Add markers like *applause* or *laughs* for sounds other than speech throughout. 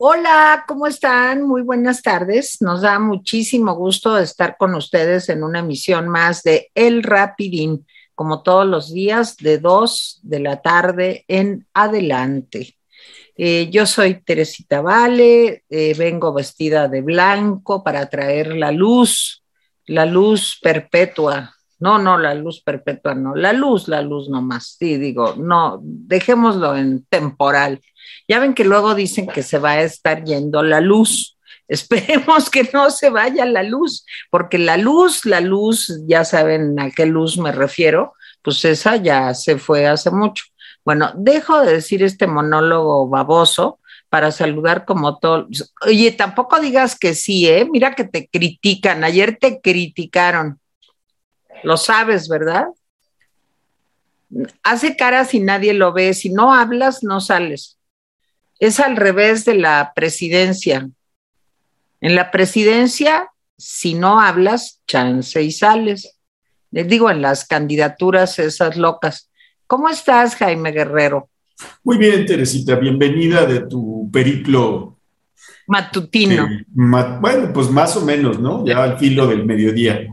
Hola, ¿cómo están? Muy buenas tardes. Nos da muchísimo gusto estar con ustedes en una emisión más de El Rapidín, como todos los días, de 2 de la tarde en adelante. Eh, yo soy Teresita Vale, eh, vengo vestida de blanco para traer la luz, la luz perpetua. No, no, la luz perpetua, no, la luz, la luz nomás. Sí, digo, no, dejémoslo en temporal ya ven que luego dicen que se va a estar yendo la luz. *laughs* Esperemos que no se vaya la luz, porque la luz, la luz, ya saben a qué luz me refiero, pues esa ya se fue hace mucho. Bueno, dejo de decir este monólogo baboso para saludar como todos. Oye, tampoco digas que sí, ¿eh? Mira que te critican. Ayer te criticaron. Lo sabes, ¿verdad? Hace cara si nadie lo ve. Si no hablas, no sales. Es al revés de la presidencia. En la presidencia, si no hablas, chance y sales. Les digo, en las candidaturas esas locas. ¿Cómo estás, Jaime Guerrero? Muy bien, Teresita, bienvenida de tu periplo matutino. bueno, pues más o menos, ¿no? Ya al filo del mediodía.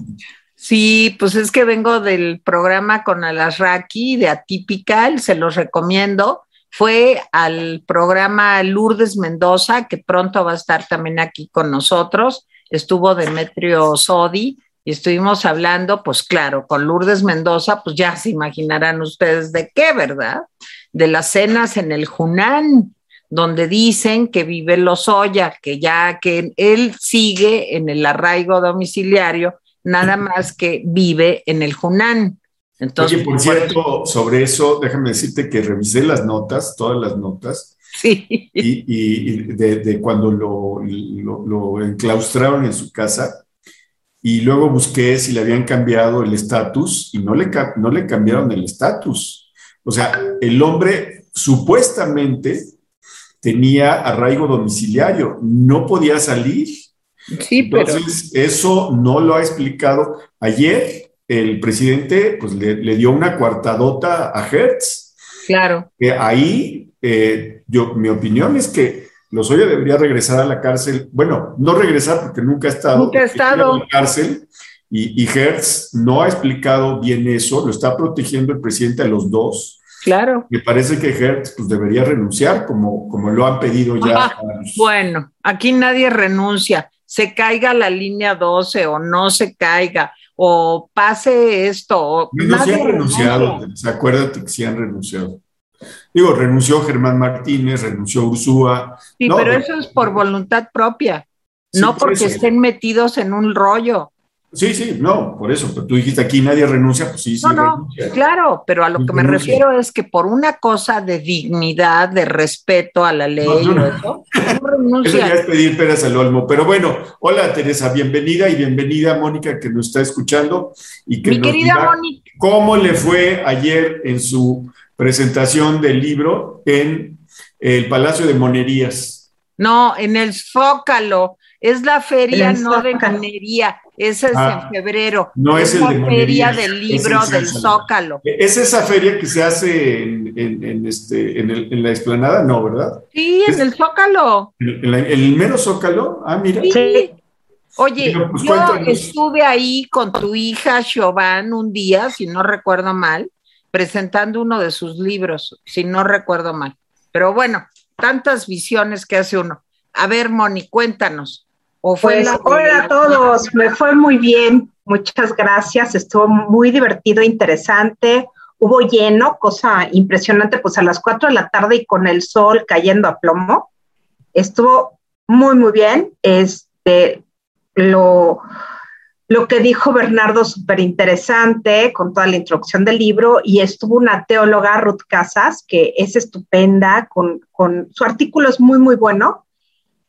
Sí, pues es que vengo del programa con Alasraki de Atypical, se los recomiendo fue al programa Lourdes Mendoza, que pronto va a estar también aquí con nosotros. Estuvo Demetrio Sodi y estuvimos hablando, pues claro, con Lourdes Mendoza, pues ya se imaginarán ustedes de qué, ¿verdad? De las cenas en el Junán, donde dicen que vive Lozoya, que ya que él sigue en el arraigo domiciliario, nada más que vive en el Junán. Entonces, Oye, por cierto, sobre eso, déjame decirte que revisé las notas, todas las notas. Sí. Y, de, cuando lo, lo, enclaustraron en su casa. Y luego busqué si le habían cambiado el estatus y no le, no le cambiaron el estatus. O sea, el hombre supuestamente tenía arraigo domiciliario, no podía salir. Sí, Entonces, eso no lo ha explicado. Ayer el presidente pues, le, dio una cuartadota a Hertz. Claro. Que ahí, eh, yo, mi opinión es que Lozoya debería regresar a la cárcel. Bueno, no regresar porque nunca ha estado, nunca ha estado. en la cárcel. Y, y Hertz no ha explicado bien eso, lo está protegiendo el presidente a los dos. Claro. Me parece que Hertz pues, debería renunciar, como, como lo han pedido ya. *laughs* bueno, aquí nadie renuncia. Se caiga la línea 12 o no se caiga o pase esto. no, se han renunciado, acuérdate que sí han renunciado. Digo, renunció Germán Martínez, renunció Ursúa. Sí, pero eso es por voluntad propia, no porque estén metidos en un rollo. Sí, sí, no, por eso, pero tú dijiste aquí nadie renuncia, pues sí, sí. No, no, claro, pero a lo que me refiero es que por una cosa de dignidad, de respeto a la ley, no, eso, *laughs* eso ya es pedir peras al olmo. Pero bueno, hola Teresa, bienvenida y bienvenida Mónica que nos está escuchando y que Mi querida Mónica. ¿Cómo le fue ayer en su presentación del libro en el Palacio de Monerías? No, en el Zócalo. Es la feria no de minería, esa es ah, en febrero. No es, la feria del libro del Zócalo. ¿Es esa feria que se hace en, este, en, la explanada? No, ¿verdad? Sí, en el Zócalo. ¿En, el mero Zócalo? Ah, mira. Sí. Oye, pues yo estuve ahí con tu hija Chauvin un día, si no recuerdo mal, presentando uno de sus libros, si no recuerdo mal. Pero bueno, tantas visiones que hace uno. A ver, Moni, cuéntanos. Pues, hola a todos, me fue muy bien, muchas gracias, estuvo muy divertido, interesante, hubo lleno, cosa impresionante, pues a las 4 de la tarde y con el sol cayendo a plomo, estuvo muy, muy bien, este, lo, lo que dijo Bernardo, súper interesante, con toda la introducción del libro, y estuvo una teóloga, Ruth Casas, que es estupenda, con, con su artículo es muy, muy bueno,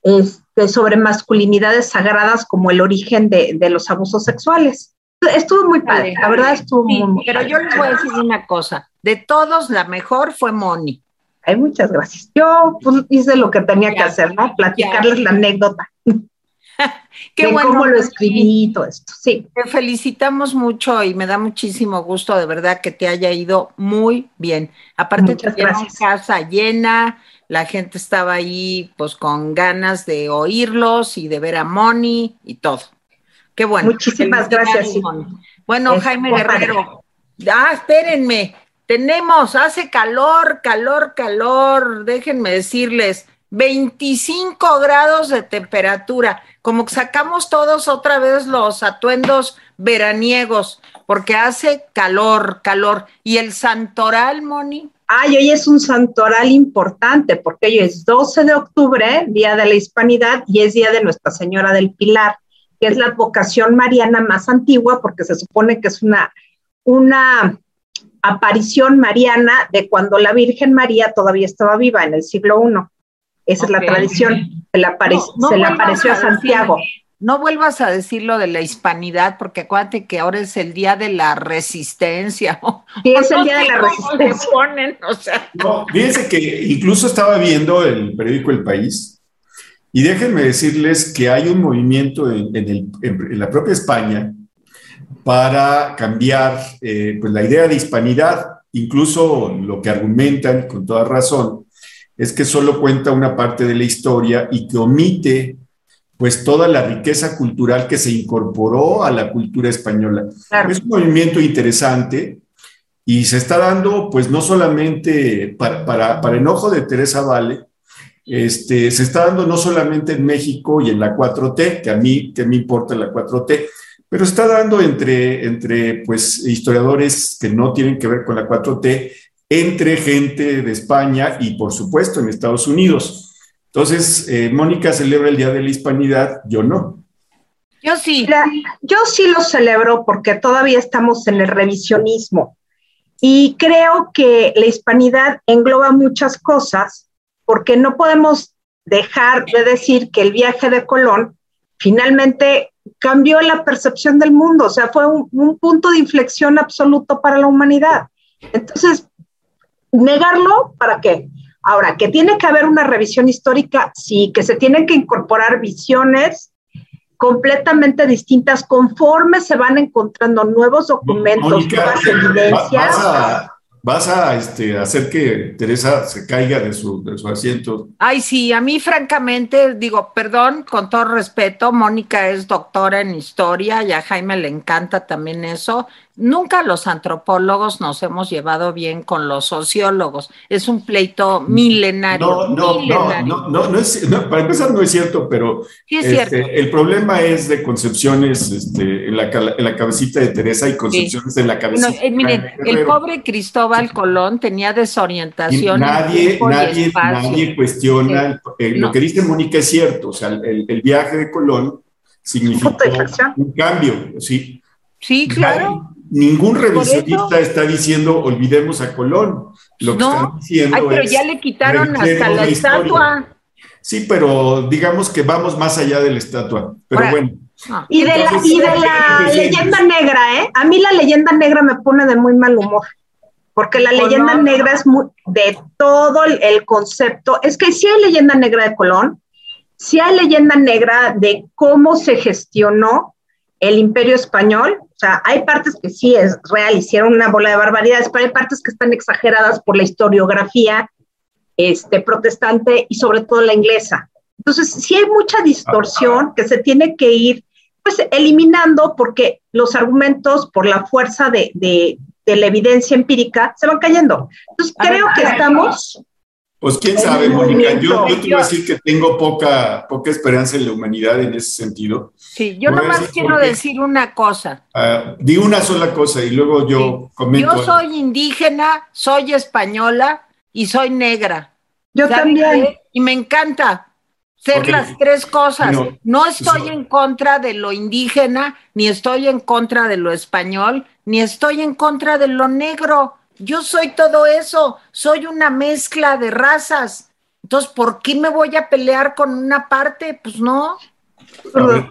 este, sobre masculinidades sagradas como el origen de, los abusos sexuales. Estuvo muy padre, la verdad estuvo muy, Pero yo les voy a decir una cosa, de todos la mejor fue Moni. Ay, muchas gracias. Yo pues, hice lo que tenía que hacer, ¿no? Platicarles la anécdota. *laughs* Qué bueno. Cómo lo escribí y todo esto, sí. Te felicitamos mucho y me da muchísimo gusto de verdad que te haya ido muy bien. Aparte, Muchas gracias. casa llena, la gente estaba ahí pues con ganas de oírlos y de ver a Moni y todo. Qué bueno. Muchísimas gracias. Bueno, Jaime Guerrero. Ah, espérenme. Tenemos, hace calor, calor, calor. Déjenme decirles, 25 grados de temperatura. Como que sacamos todos otra vez los atuendos veraniegos, porque hace calor, calor. ¿Y el santoral, Moni? Ay, hoy es un santoral importante, porque hoy es 12 de octubre, Día de la Hispanidad, y es Día de Nuestra Señora del Pilar que es la vocación mariana más antigua, porque se supone que es una, una aparición mariana de cuando la Virgen María todavía estaba viva en el siglo I. Esa es la tradición. Se le, apareció a Santiago. No vuelvas a decir lo de la hispanidad, porque acuérdate que ahora es el día de la resistencia. Sí, es el día de la resistencia. No, fíjense que incluso estaba viendo el periódico El País y déjenme decirles que hay un movimiento en, la propia España para cambiar eh, pues la idea de hispanidad. Incluso lo que argumentan con toda razón es que solo cuenta una parte de la historia y que omite pues toda la riqueza cultural que se incorporó a la cultura española. Es un movimiento interesante y se está dando pues no solamente para, para, para enojo de Teresa Vale, este, se está dando no solamente en México y en la 4T, que a mí que me importa la 4T, pero está dando entre, entre pues, historiadores que no tienen que ver con la 4T, entre gente de España y por supuesto en Estados Unidos. Entonces, eh, Mónica celebra el Día de la Hispanidad, yo no. Yo sí. yo sí lo celebro porque todavía estamos en el revisionismo y creo que la hispanidad engloba muchas cosas porque no podemos dejar de decir que el viaje de Colón finalmente cambió la percepción del mundo, o sea, fue un, punto de inflexión absoluto para la humanidad. Entonces, negarlo, ¿para qué? Ahora, que tiene que haber una revisión histórica, sí, que se tienen que incorporar visiones completamente distintas conforme se van encontrando nuevos documentos, nuevas evidencias vas a este, hacer que Teresa se caiga de su, de su asiento. Ay, sí, a mí francamente, digo, perdón, con todo respeto, Mónica es doctora en historia y a Jaime le encanta también eso. Nunca los antropólogos nos hemos llevado bien con los sociólogos. Es un pleito milenario. No, no, no, no, no, es, para empezar no es cierto, pero este, el problema es de concepciones este, en, la, en, la, cabecita de Teresa y concepciones en la cabecita. Eh, miren, el pobre Cristóbal Colón tenía desorientación. nadie, nadie, nadie cuestiona. lo que dice Mónica es cierto. O sea, el, el viaje de Colón significó un cambio, ¿sí? Sí, claro ningún revisionista está diciendo olvidemos a Colón. Lo que están diciendo Ay, pero ya le quitaron hasta la estatua. Sí, pero digamos que vamos más allá de la estatua. Pero bueno. Y de la, y de la leyenda negra, ¿eh? A mí la leyenda negra me pone de muy mal humor. Porque la leyenda negra es muy, de todo el, el concepto. Es que sí hay leyenda negra de Colón, sí hay leyenda negra de cómo se gestionó el imperio español, o sea, hay partes que sí es real, hicieron una bola de barbaridades, pero hay partes que están exageradas por la historiografía este, protestante y sobre todo la inglesa. Entonces, sí hay mucha distorsión que se tiene que ir pues eliminando porque los argumentos por la fuerza de, de, de la evidencia empírica se van cayendo. Entonces, creo que estamos pues quién sabe, Mónica. Yo, te voy a decir que tengo poca, poca esperanza en la humanidad en ese sentido. Sí, yo nomás quiero decir una cosa. Uh, di una sola cosa y luego yo comento. Yo soy indígena, soy española y soy negra. Yo también. Y me encanta ser las tres cosas. No, estoy en contra de lo indígena, ni estoy en contra de lo español, ni estoy en contra de lo negro. Yo soy todo eso, soy una mezcla de razas. Entonces, ¿por qué me voy a pelear con una parte? Pues no.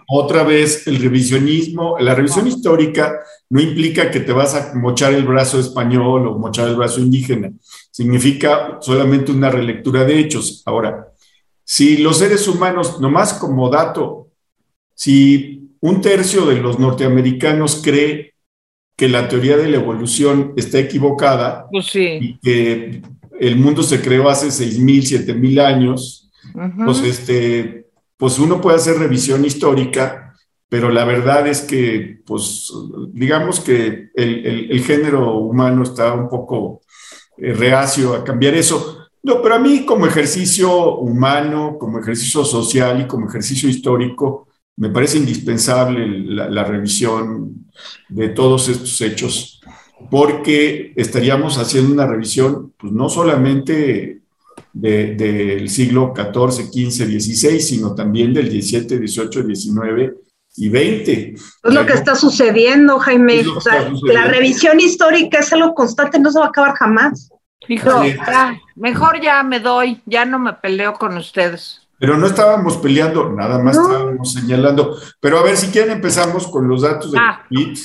otra vez, el revisionismo, la revisión histórica no implica que te vas a mochar el brazo español o mochar el brazo indígena. Significa solamente una relectura de hechos. Ahora, si los seres humanos, nomás como dato, si un tercio de los norteamericanos cree que la teoría de la evolución está equivocada pues y que el mundo se creó hace 6.000, 7.000 años, pues, este, pues uno puede hacer revisión histórica, pero la verdad es que, pues, digamos que el, género humano está un poco eh, reacio a cambiar eso. No, pero a mí como ejercicio humano, como ejercicio social y como ejercicio histórico, me parece indispensable la, revisión de todos estos hechos, porque estaríamos haciendo una revisión, pues no solamente del siglo XIV, XV, XVI, sino también del XVII, XVIII, XIX y XX. Es lo que está sucediendo, Jaime. O sea, la revisión histórica es algo constante, no se va a acabar jamás. mejor ya me doy, ya no me peleo con ustedes. Pero no estábamos peleando, nada más estábamos señalando. Pero a ver, si quieren empezamos con los datos del COVID.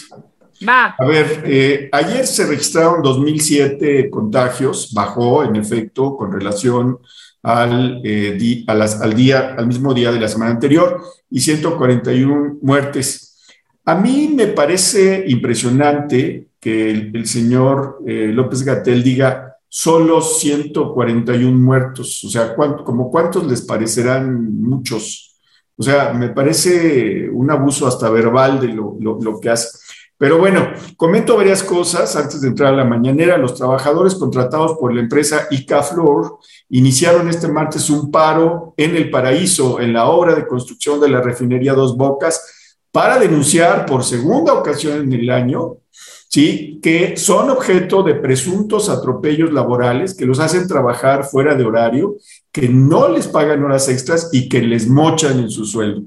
Va. A ver, eh, ayer se registraron 2.007 contagios, bajó en efecto con relación al, eh, al día, al mismo día de la semana anterior y 141 muertes. A mí me parece impresionante que el, señor eh, López Gatel diga solo 141 muertos. O sea, como cuántos les parecerán muchos. O sea, me parece un abuso hasta verbal de lo, lo, que hace. Pero bueno, comento varias cosas antes de entrar a la mañanera. Los trabajadores contratados por la empresa ICAFLOR iniciaron este martes un paro en el paraíso, en la obra de construcción de la refinería Dos Bocas, para denunciar por segunda ocasión en el año ¿sí? que son objeto de presuntos atropellos laborales que los hacen trabajar fuera de horario, que no les pagan horas extras y que les mochan en su sueldo.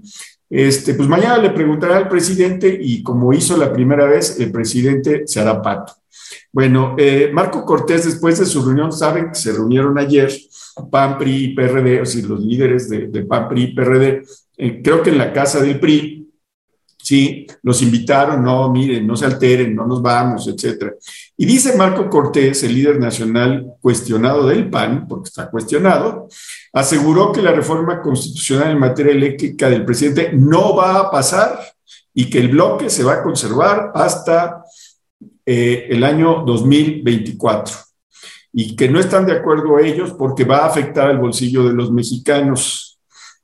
Este, pues mañana le preguntará al presidente y como hizo la primera vez, el presidente se hará pato. Bueno, eh, Marco Cortés, después de su reunión, saben que se reunieron ayer PAN, PRI y PRD, o sea, los líderes de, de PAN, PRI y PRD, eh, creo que en la casa del PRI, ¿sí? Los invitaron, no, miren, no se alteren, no nos vamos, etcétera. Y dice Marco Cortés, el líder nacional cuestionado del PAN, porque está cuestionado, aseguró que la reforma constitucional en materia eléctrica del presidente no va a pasar y que el bloque se va a conservar hasta eh, el año 2024 y que no están de acuerdo ellos porque va a afectar al bolsillo de los mexicanos.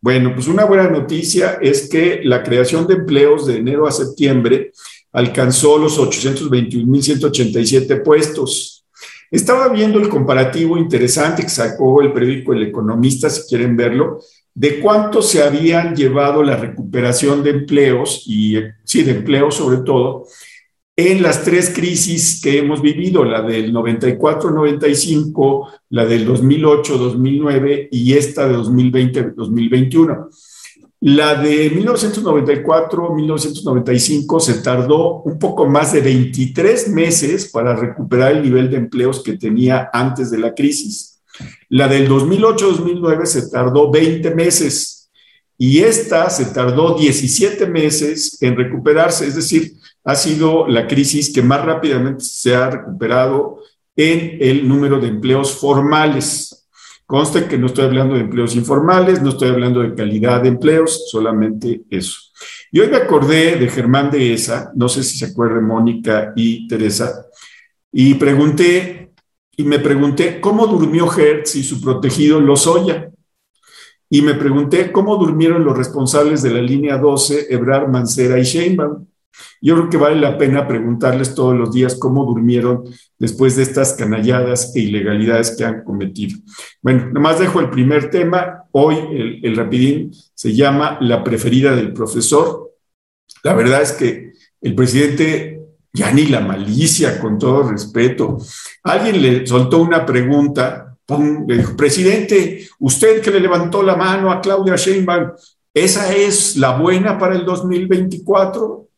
Bueno, pues una buena noticia es que la creación de empleos de enero a septiembre alcanzó los 821.187 puestos. Estaba viendo el comparativo interesante que sacó el periódico El Economista, si quieren verlo, de cuánto se habían llevado la recuperación de empleos, y sí, de empleos sobre todo, en las tres crisis que hemos vivido, la del 94-95, la del 2008-2009 y esta de 2020-2021. La de 1994-1995 se tardó un poco más de 23 meses para recuperar el nivel de empleos que tenía antes de la crisis. La del 2008-2009 se tardó 20 meses y esta se tardó 17 meses en recuperarse, es decir, ha sido la crisis que más rápidamente se ha recuperado en el número de empleos formales. Conste que no estoy hablando de empleos informales, no estoy hablando de calidad de empleos, solamente eso. Y hoy me acordé de Germán de Esa, no sé si se acuerdan Mónica y Teresa, y pregunté, y me pregunté cómo durmió Hertz y su protegido Lozoya. Y me pregunté cómo durmieron los responsables de la línea 12, Ebrar, Mancera y Sheinbaum. Yo creo que vale la pena preguntarles todos los días cómo durmieron después de estas canalladas e ilegalidades que han cometido. Bueno, nomás dejo el primer tema. Hoy el, rapidín se llama La preferida del profesor. La verdad es que el presidente, ya ni la malicia, con todo respeto, alguien le soltó una pregunta, le dijo, presidente, usted que le levantó la mano a Claudia Sheinbaum, ¿esa es la buena para el 2024?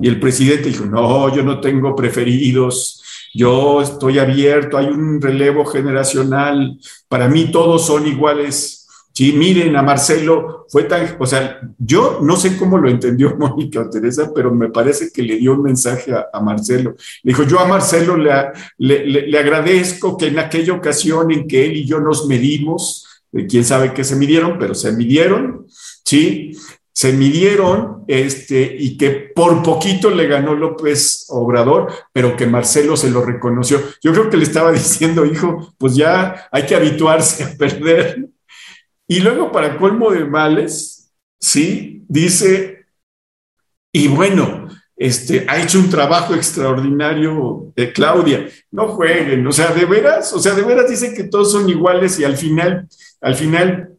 Y el presidente dijo, no, yo no tengo preferidos, yo estoy abierto, hay un relevo generacional, para mí todos son iguales. Sí, miren, a Marcelo fue tan, o sea, yo no sé cómo lo entendió *laughs* Mónica o Teresa, pero me parece que le dio un mensaje a, Marcelo. Le dijo, yo a Marcelo le, le, le, agradezco que en aquella ocasión en que él y yo nos medimos, quién sabe qué se midieron, pero se midieron, ¿sí? Se midieron este, y que por poquito le ganó López Obrador, pero que Marcelo se lo reconoció. Yo creo que le estaba *laughs* diciendo, hijo, pues ya hay que habituarse a perder. Y luego, para colmo de males, sí, dice, y bueno, este, ha hecho un trabajo extraordinario de Claudia. No jueguen, o sea, de veras, o sea, de veras dicen que todos son iguales y al final, al final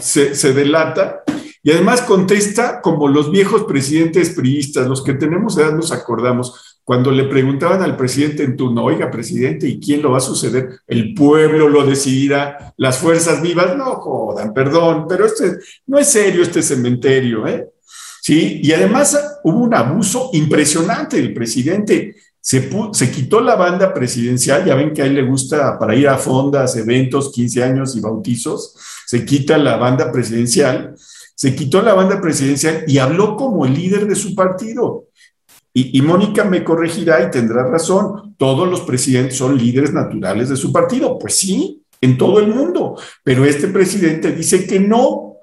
se, se delata y además contesta como los viejos presidentes priistas, los que tenemos edad nos acordamos, cuando le preguntaban al presidente en turno, oiga, presidente, ¿y quién lo va a suceder? El pueblo lo decidirá, las fuerzas vivas, no jodan, perdón, pero este, no es serio este cementerio, ¿eh? Sí, y además hubo un abuso impresionante del presidente. Se, se, quitó la banda presidencial, ya ven que a él le gusta para ir a fondas, eventos, 15 años y bautizos, se quita la banda presidencial se quitó la banda presidencial y habló como el líder de su partido. Y, Mónica me corregirá y tendrá razón, todos los presidentes son líderes naturales de su partido. Pues sí, en todo el mundo, pero este presidente dice que no.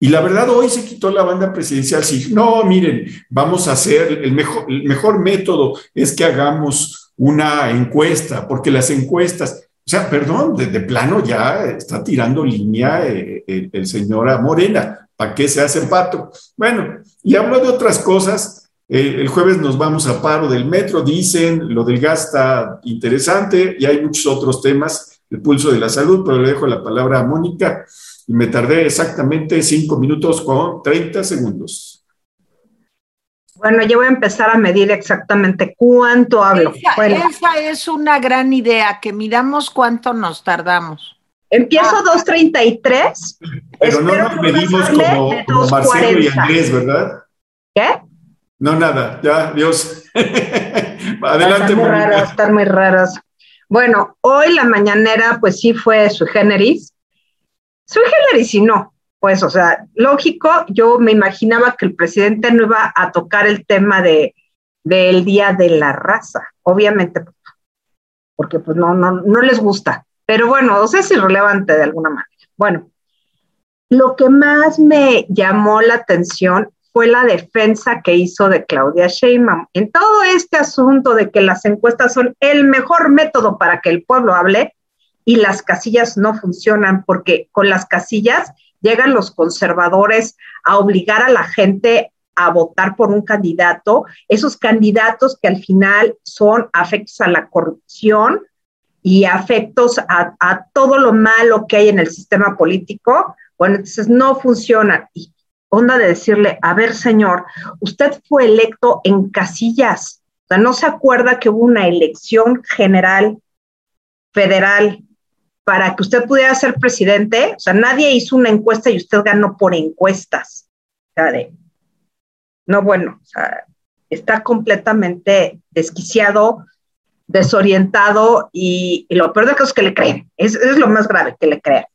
Y la verdad, hoy se quitó la banda presidencial. Sí, no, miren, vamos a hacer, el mejor, el mejor método es que hagamos una encuesta, porque las encuestas, o sea, perdón, de, plano ya está tirando línea eh, el, el señor Morena. ¿Para qué se hace pato? Bueno, y hablo de otras cosas. Eh, el jueves nos vamos a paro del metro, dicen, lo del gas está interesante y hay muchos otros temas, el pulso de la salud, pero le dejo la palabra a Mónica y me tardé exactamente cinco minutos con 30 segundos. Bueno, yo voy a empezar a medir exactamente cuánto hablo. esa es una gran idea, que midamos cuánto nos tardamos. Empiezo 2.33. Ah. Pero no nos medimos como, como Marcelo y Andrés, ¿verdad? ¿Qué? No, nada, ya, Dios. *laughs* Adelante. Están muy raros, están muy raros. Bueno, hoy la mañanera, pues sí fue su generis. Sui generis y no, pues, o sea, lógico, yo me imaginaba que el presidente no iba a tocar el tema de del Día de la Raza, obviamente, porque pues no, no, no les gusta. Pero bueno, o sea, es irrelevante de alguna manera. Bueno, lo que más me llamó la atención fue la defensa que hizo de Claudia Sheinbaum. En todo este asunto de que las encuestas son el mejor método para que el pueblo hable y las casillas no funcionan porque con las casillas llegan los conservadores a obligar a la gente a votar por un candidato, esos candidatos que al final son afectos a la corrupción, y afectos a, todo lo malo que hay en el sistema político, bueno, entonces no funciona. Y onda de decirle, a ver, señor, usted fue electo en casillas, o sea, no se acuerda que hubo una elección general federal para que usted pudiera ser presidente, o sea, nadie hizo una encuesta y usted ganó por encuestas. O sea, no, bueno, o sea, está completamente desquiciado, desorientado y, lo peor de todo es que le creen. Es, es, lo más grave, que le crean.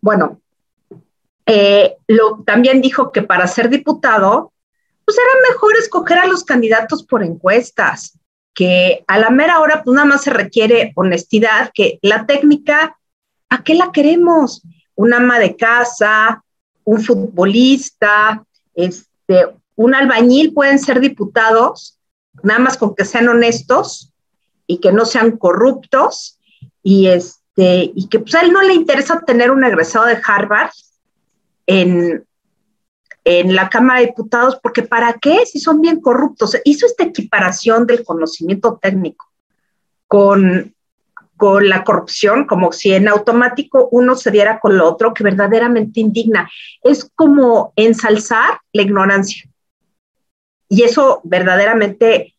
Bueno, eh, lo, también dijo que para ser diputado, pues era mejor escoger a los candidatos por encuestas, que a la mera hora pues nada más se requiere honestidad, que la técnica, ¿a qué la queremos? Un ama de casa, un futbolista, este, un albañil pueden ser diputados, nada más con que sean honestos y que no sean corruptos y, este, y que pues, a él no le interesa tener un egresado de Harvard en, en la Cámara de Diputados, porque ¿para qué si son bien corruptos? Hizo esta equiparación del conocimiento técnico con, con la corrupción, como si en automático uno se diera con lo otro, que verdaderamente indigna. Es como ensalzar la ignorancia. Y eso verdaderamente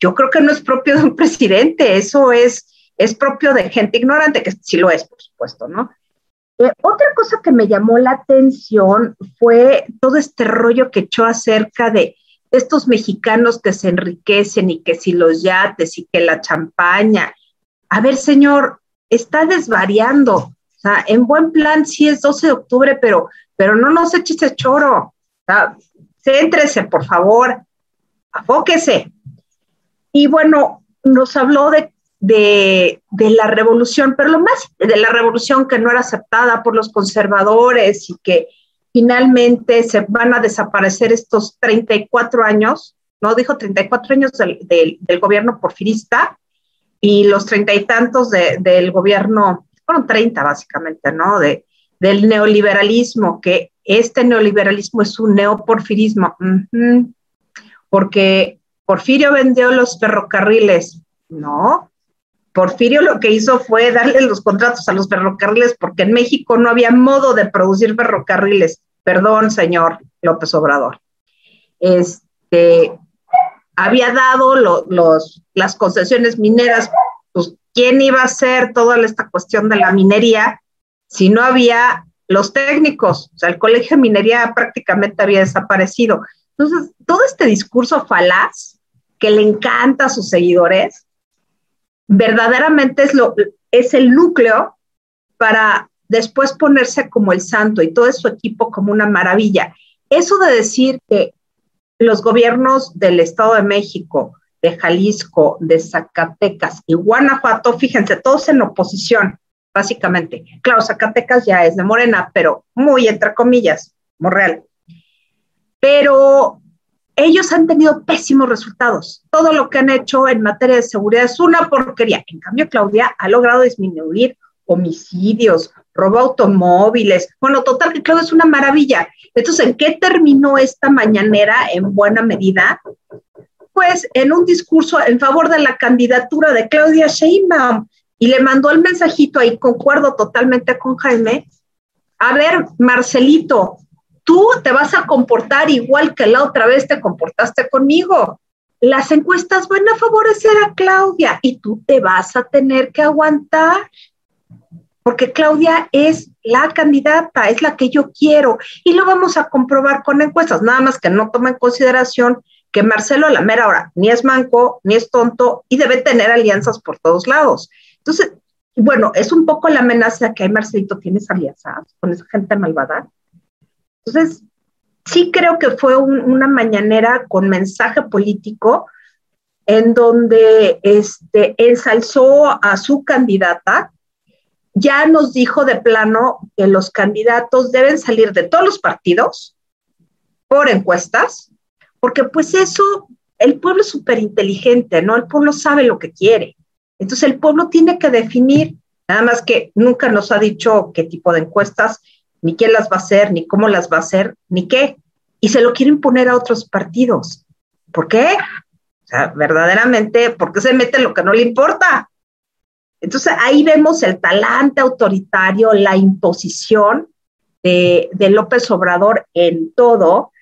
yo creo que no es propio de un *laughs* presidente, eso es, es propio de gente ignorante, que sí lo es, por supuesto, ¿no? Eh, otra cosa que me llamó la atención fue todo este rollo que echó acerca de estos mexicanos que se enriquecen y que si los yates y que la champaña. A ver, señor, está desvariando. En buen plan sí es 12 de octubre, pero, pero no nos eches ese choro. O por favor, afóquese. Y bueno, nos habló de, de, la revolución, pero lo más de la revolución que no era aceptada por los conservadores y que, finalmente se van a desaparecer estos 34 años, no dijo 34 años del, del, gobierno porfirista y los treinta y tantos del gobierno, fueron 30 básicamente, ¿no? De, del neoliberalismo, que este neoliberalismo es un neoporfirismo, porque Porfirio vendió los ferrocarriles, no. Porfirio lo que hizo fue darle los contratos a los ferrocarriles porque en México no había modo de producir ferrocarriles. Perdón, señor López Obrador. Este, había dado los, las concesiones mineras, pues, ¿quién iba a hacer toda esta cuestión de la minería si no había los técnicos? O sea, el colegio de minería prácticamente había desaparecido. Entonces, todo este discurso falaz que le encanta a sus seguidores, verdaderamente es, lo, es el núcleo para después ponerse como el santo y todo su equipo como una maravilla. Eso de decir que los gobiernos del Estado de México, de Jalisco, de Zacatecas y Guanajuato, fíjense, todos en oposición, básicamente. Claro, Zacatecas ya es de Morena, pero muy entre comillas, Morreal. Pero ellos han tenido pésimos resultados. Todo lo que han hecho en materia de seguridad es una porquería. En cambio, Claudia ha logrado disminuir homicidios, robo automóviles. Bueno, total que Claudia es una maravilla. Entonces, ¿en qué terminó esta mañanera en buena medida? Pues en un discurso en favor de la candidatura de Claudia Sheinbaum y le mandó el mensajito ahí, concuerdo totalmente con Jaime. A ver, Marcelito, tú te vas a comportar igual que la otra vez te comportaste conmigo. Las encuestas van a favorecer a Claudia y tú te vas a tener que aguantar, porque Claudia es la candidata, es la que yo quiero y lo vamos a comprobar con encuestas, nada más que no toma en consideración que Marcelo a la mera hora ni es manco, ni es tonto y debe tener alianzas por todos lados. Entonces, bueno, es un poco la amenaza que hay, Marcelito, tienes alianzas con esa gente malvada. Entonces, sí creo que fue una mañanera con mensaje político en donde este, ensalzó a su candidata, ya nos dijo de plano que los candidatos deben salir de todos los partidos por encuestas, porque pues eso, el pueblo es súper inteligente, ¿no? El pueblo sabe lo que quiere. Entonces el pueblo tiene que definir, nada más que nunca nos ha dicho qué tipo de encuestas ni quién las va a hacer, ni cómo las va a hacer, ni qué. Y se lo quieren poner a otros partidos. ¿Por qué? O sea, verdaderamente, ¿por qué se mete lo que no le importa? Entonces ahí vemos el talante autoritario, la imposición de, López Obrador en todo.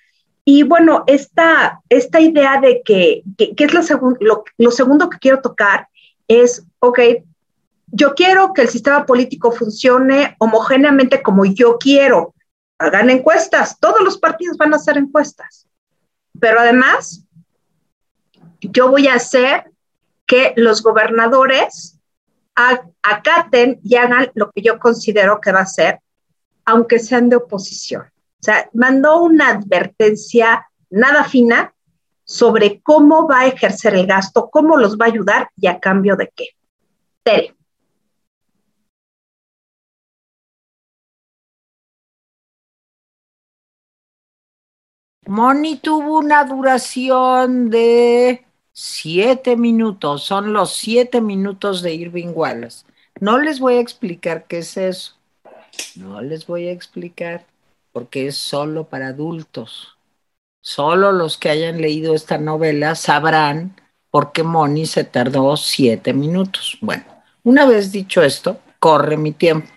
Y bueno, esta, esta idea de que, que, es lo, lo segundo que quiero tocar es, ok, yo quiero que el sistema político funcione homogéneamente como yo quiero. Hagan encuestas, todos los partidos van a hacer encuestas. Pero además, yo voy a hacer que los gobernadores acaten y hagan lo que yo considero que va a ser, aunque sean de oposición. O sea, mandó una advertencia nada fina sobre cómo va a ejercer el gasto, cómo los va a ayudar y a cambio de qué. Tere. Moni tuvo una duración de siete minutos, son los siete minutos de Irving Wallace. No les voy a explicar qué es eso, no les voy a explicar porque es solo para adultos. Solo los que hayan leído esta novela sabrán por qué Moni se tardó siete minutos. Bueno, una vez dicho esto, corre mi tiempo.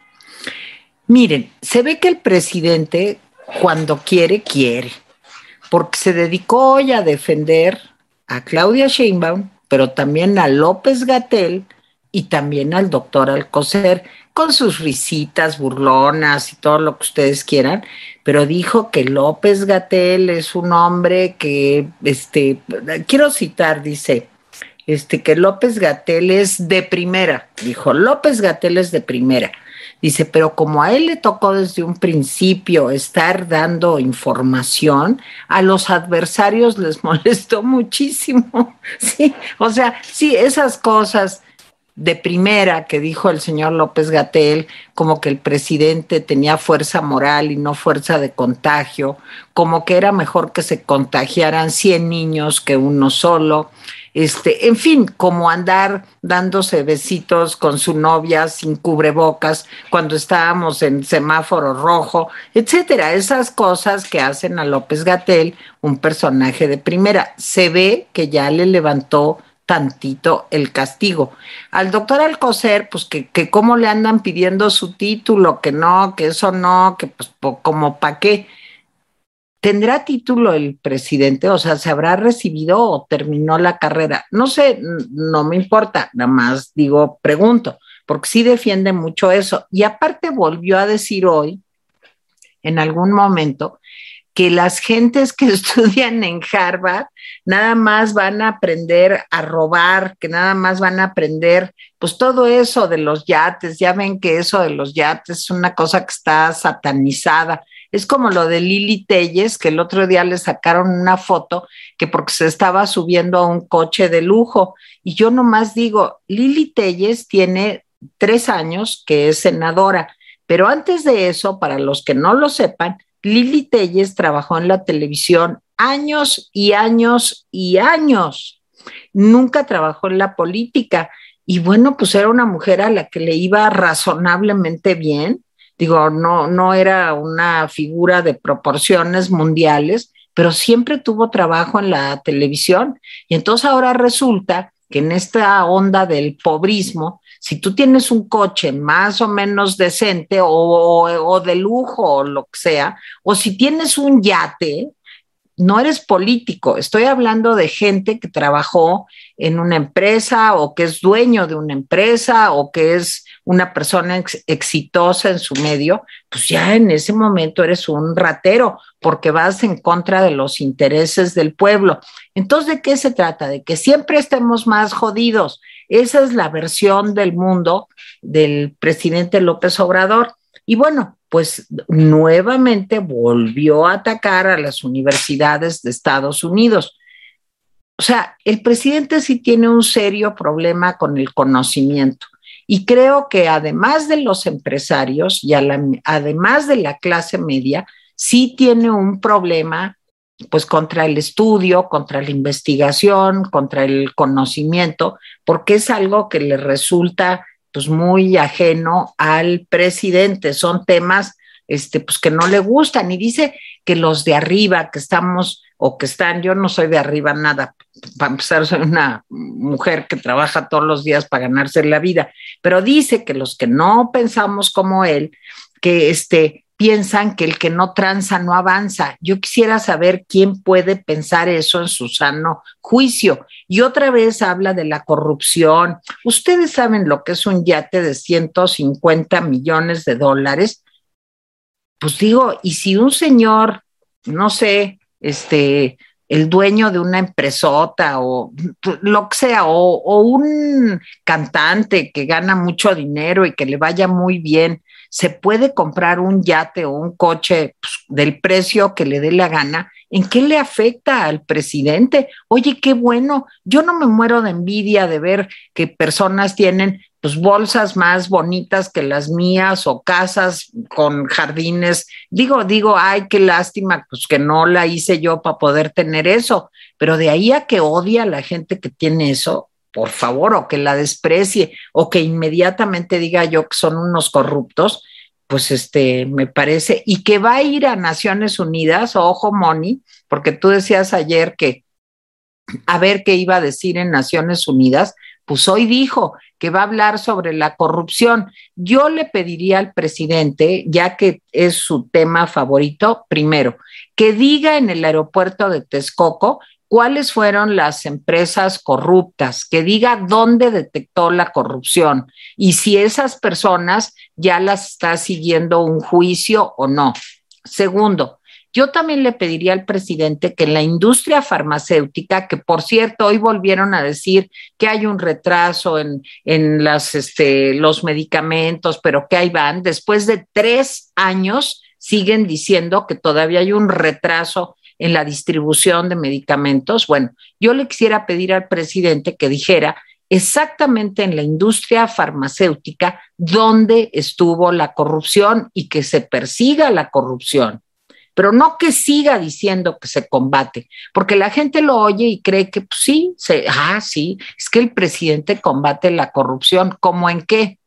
Miren, se ve que el presidente cuando quiere, quiere porque se dedicó hoy a defender a Claudia Sheinbaum, pero también a López Gatel y también al doctor Alcocer, con sus risitas burlonas y todo lo que ustedes quieran, pero dijo que López Gatel es un hombre que, este, quiero citar, dice, este, que López Gatel es de primera, dijo, López Gatel es de primera Dice, pero como a él le tocó desde un principio estar dando información, a los adversarios les *laughs* molestó muchísimo. *laughs* Sí, o sea, sí, esas cosas de primera que dijo el señor López Gatel, como que el presidente tenía fuerza moral y no fuerza de contagio, como que era mejor que se contagiaran 100 niños que uno solo. Este, en fin, como andar dándose besitos con su novia sin cubrebocas cuando estábamos en semáforo rojo, etcétera. Esas cosas que hacen a López Gatel un personaje de primera. Se ve que ya le levantó tantito el castigo. Al doctor Alcocer, pues que, que cómo le andan pidiendo su título, que no, que eso no, que pues como para qué. ¿Tendrá título el presidente? O sea, ¿se habrá recibido o terminó la carrera? No sé, no me importa, nada más digo, pregunto, porque sí defiende mucho eso. Y aparte volvió a decir hoy, en algún momento, que las gentes que *laughs* estudian en Harvard nada más van a aprender a robar, que nada más van a aprender, pues todo eso de los yates, ya ven que eso de los yates es una cosa que está satanizada es como lo de Lili Telles, que el otro día le sacaron una foto que porque se estaba subiendo a un coche de lujo. Y yo nomás digo, Lili Telles tiene tres años que es senadora, pero antes de eso, para los que no lo sepan, Lili Telles trabajó en la televisión años y años y años. Nunca trabajó en la política. Y bueno, pues era una mujer a la que le iba razonablemente bien Digo, no, no era una figura de proporciones mundiales, pero siempre tuvo trabajo en la televisión. Y entonces ahora resulta que en esta onda del pobrismo, si tú tienes un coche más o menos decente o, o, de lujo o lo que sea, o si tienes un yate, no eres político, estoy hablando de gente que trabajó en una empresa o que es dueño de una empresa o que es una persona exitosa en su medio, pues ya en ese momento eres un ratero porque vas en contra de los intereses del pueblo. Entonces, ¿de qué se trata? De que siempre estemos más jodidos. Esa es la versión del mundo del presidente López Obrador. Y bueno, pues nuevamente volvió a atacar a las universidades de Estados Unidos. O sea, el presidente sí tiene un serio problema con el conocimiento. Y creo que además de los empresarios y además de la clase media, sí tiene un problema pues contra el estudio, contra la investigación, contra el conocimiento, porque es algo que le resulta pues muy ajeno al presidente, son temas este pues que no le gustan y dice que los de arriba que estamos o que están, yo no soy de arriba nada, para empezar soy una mujer que trabaja todos los días para ganarse la vida, pero dice que los que no pensamos como él, que este, piensan que el que no tranza no avanza. Yo quisiera saber quién puede pensar eso en su sano juicio. Y otra vez habla de la corrupción. Ustedes saben lo que es un yate de 150 millones de dólares. Pues digo, y si un señor, no sé, este, el dueño de una empresota o lo que sea, o, un cantante que gana mucho dinero y que le vaya muy bien, se puede comprar un yate o un coche pues, del precio que le dé la gana. ¿En qué le afecta al presidente? Oye, qué bueno. Yo no me muero de envidia de ver que personas tienen pues bolsas más bonitas que las mías o casas con jardines. Digo, digo, ay, qué lástima, pues que no la hice yo para poder tener eso, pero de ahí a que odia a la gente que tiene eso, por favor, o que la desprecie, o que inmediatamente diga yo que son unos corruptos, pues este, me parece, y que va a ir a Naciones Unidas, ojo, Moni, porque tú decías ayer que a ver qué iba a decir en Naciones Unidas, pues hoy dijo que va a hablar sobre la corrupción. Yo le pediría al presidente, ya que es su tema favorito, primero, que diga en el aeropuerto de Texcoco cuáles fueron las empresas corruptas, que diga dónde detectó la corrupción y si esas personas ya las está siguiendo un juicio o no. Segundo, yo también le pediría al presidente que en la industria farmacéutica, que por cierto hoy volvieron a decir que hay un retraso en, en este, los medicamentos, pero que ahí van, después de tres años siguen diciendo que todavía hay un retraso en la distribución de medicamentos. Bueno, yo le quisiera pedir al presidente que dijera exactamente en la industria farmacéutica donde estuvo la corrupción y que se persiga la corrupción, pero no que siga diciendo que se combate, porque la gente lo oye y cree que pues, sí, ah, sí, es que el presidente combate la corrupción, ¿cómo en qué?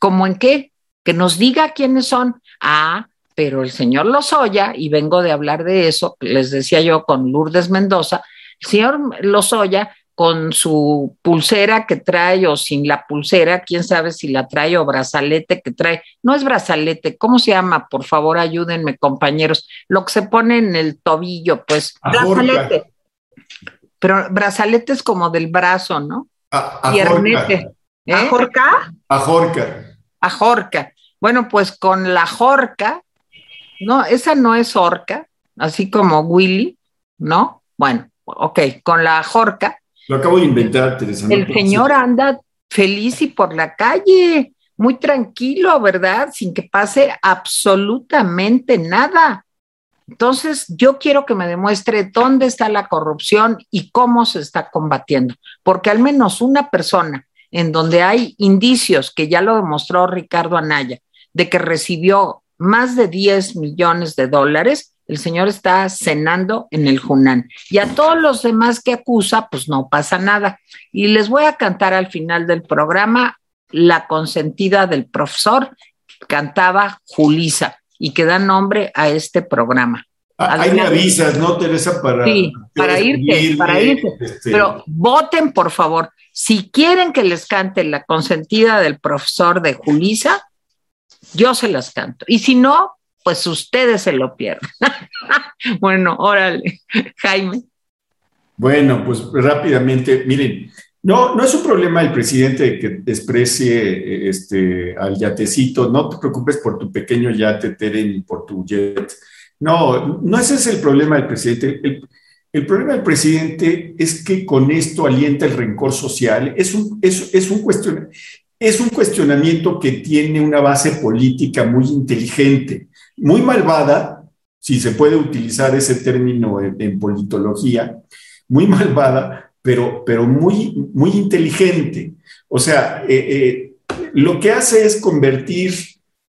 ¿Cómo en qué? Que nos diga quiénes son. Ah, pero el señor Lozoya, y vengo de hablar de eso, les decía yo con Lourdes Mendoza, el señor Lozoya con su pulsera que trae o sin la pulsera, quién sabe si la trae o brazalete que trae. No es brazalete, ¿cómo se llama? Por favor, ayúdenme, compañeros. Lo que se pone en el tobillo, pues. Brazalete. Pero brazalete es como del brazo, ¿no? A, Piernete. ¿eh? ¿Ajorca? Ajorca. Ajorca. Bueno, pues con la jorca, no, esa no es orca, así como Willy, ¿no? Bueno, ok, con la jorca lo acabo de inventar, Teresa. El señor anda feliz y por la calle, muy tranquilo, ¿verdad? Sin que pase absolutamente nada. Entonces, yo quiero que me demuestre dónde está la corrupción y cómo se está combatiendo, porque al menos una persona en donde hay indicios, que ya lo demostró Ricardo Anaya, de que recibió más de 10 millones de dólares, el señor está cenando en el Junán. Y a todos los demás que acusa, pues no pasa nada. Y les voy a cantar al final del programa La consentida del profesor, cantaba Julisa, y que da nombre a este programa. Ah, ahí me avisas, ¿no, Teresa? Para, sí, para irte, para irte. Este, Pero voten, por favor. Si quieren que les cante la consentida del profesor de Julisa, yo se las canto. Y si no, pues ustedes se lo pierden. *laughs* bueno, órale, Jaime. Bueno, pues rápidamente, miren, no, no es un problema el presidente que desprecie este, al yatecito, no te preocupes por tu pequeño yate, Tere, ni por tu jet. No, no ese es el problema del presidente. El, problema del presidente es que con esto alienta el rencor social. Es un, es, es un, cuestion, es un cuestionamiento que tiene una base política muy inteligente muy malvada, si se puede utilizar ese término en, politología, muy malvada, pero, pero muy, muy inteligente. O sea, eh, eh, lo que hace es convertir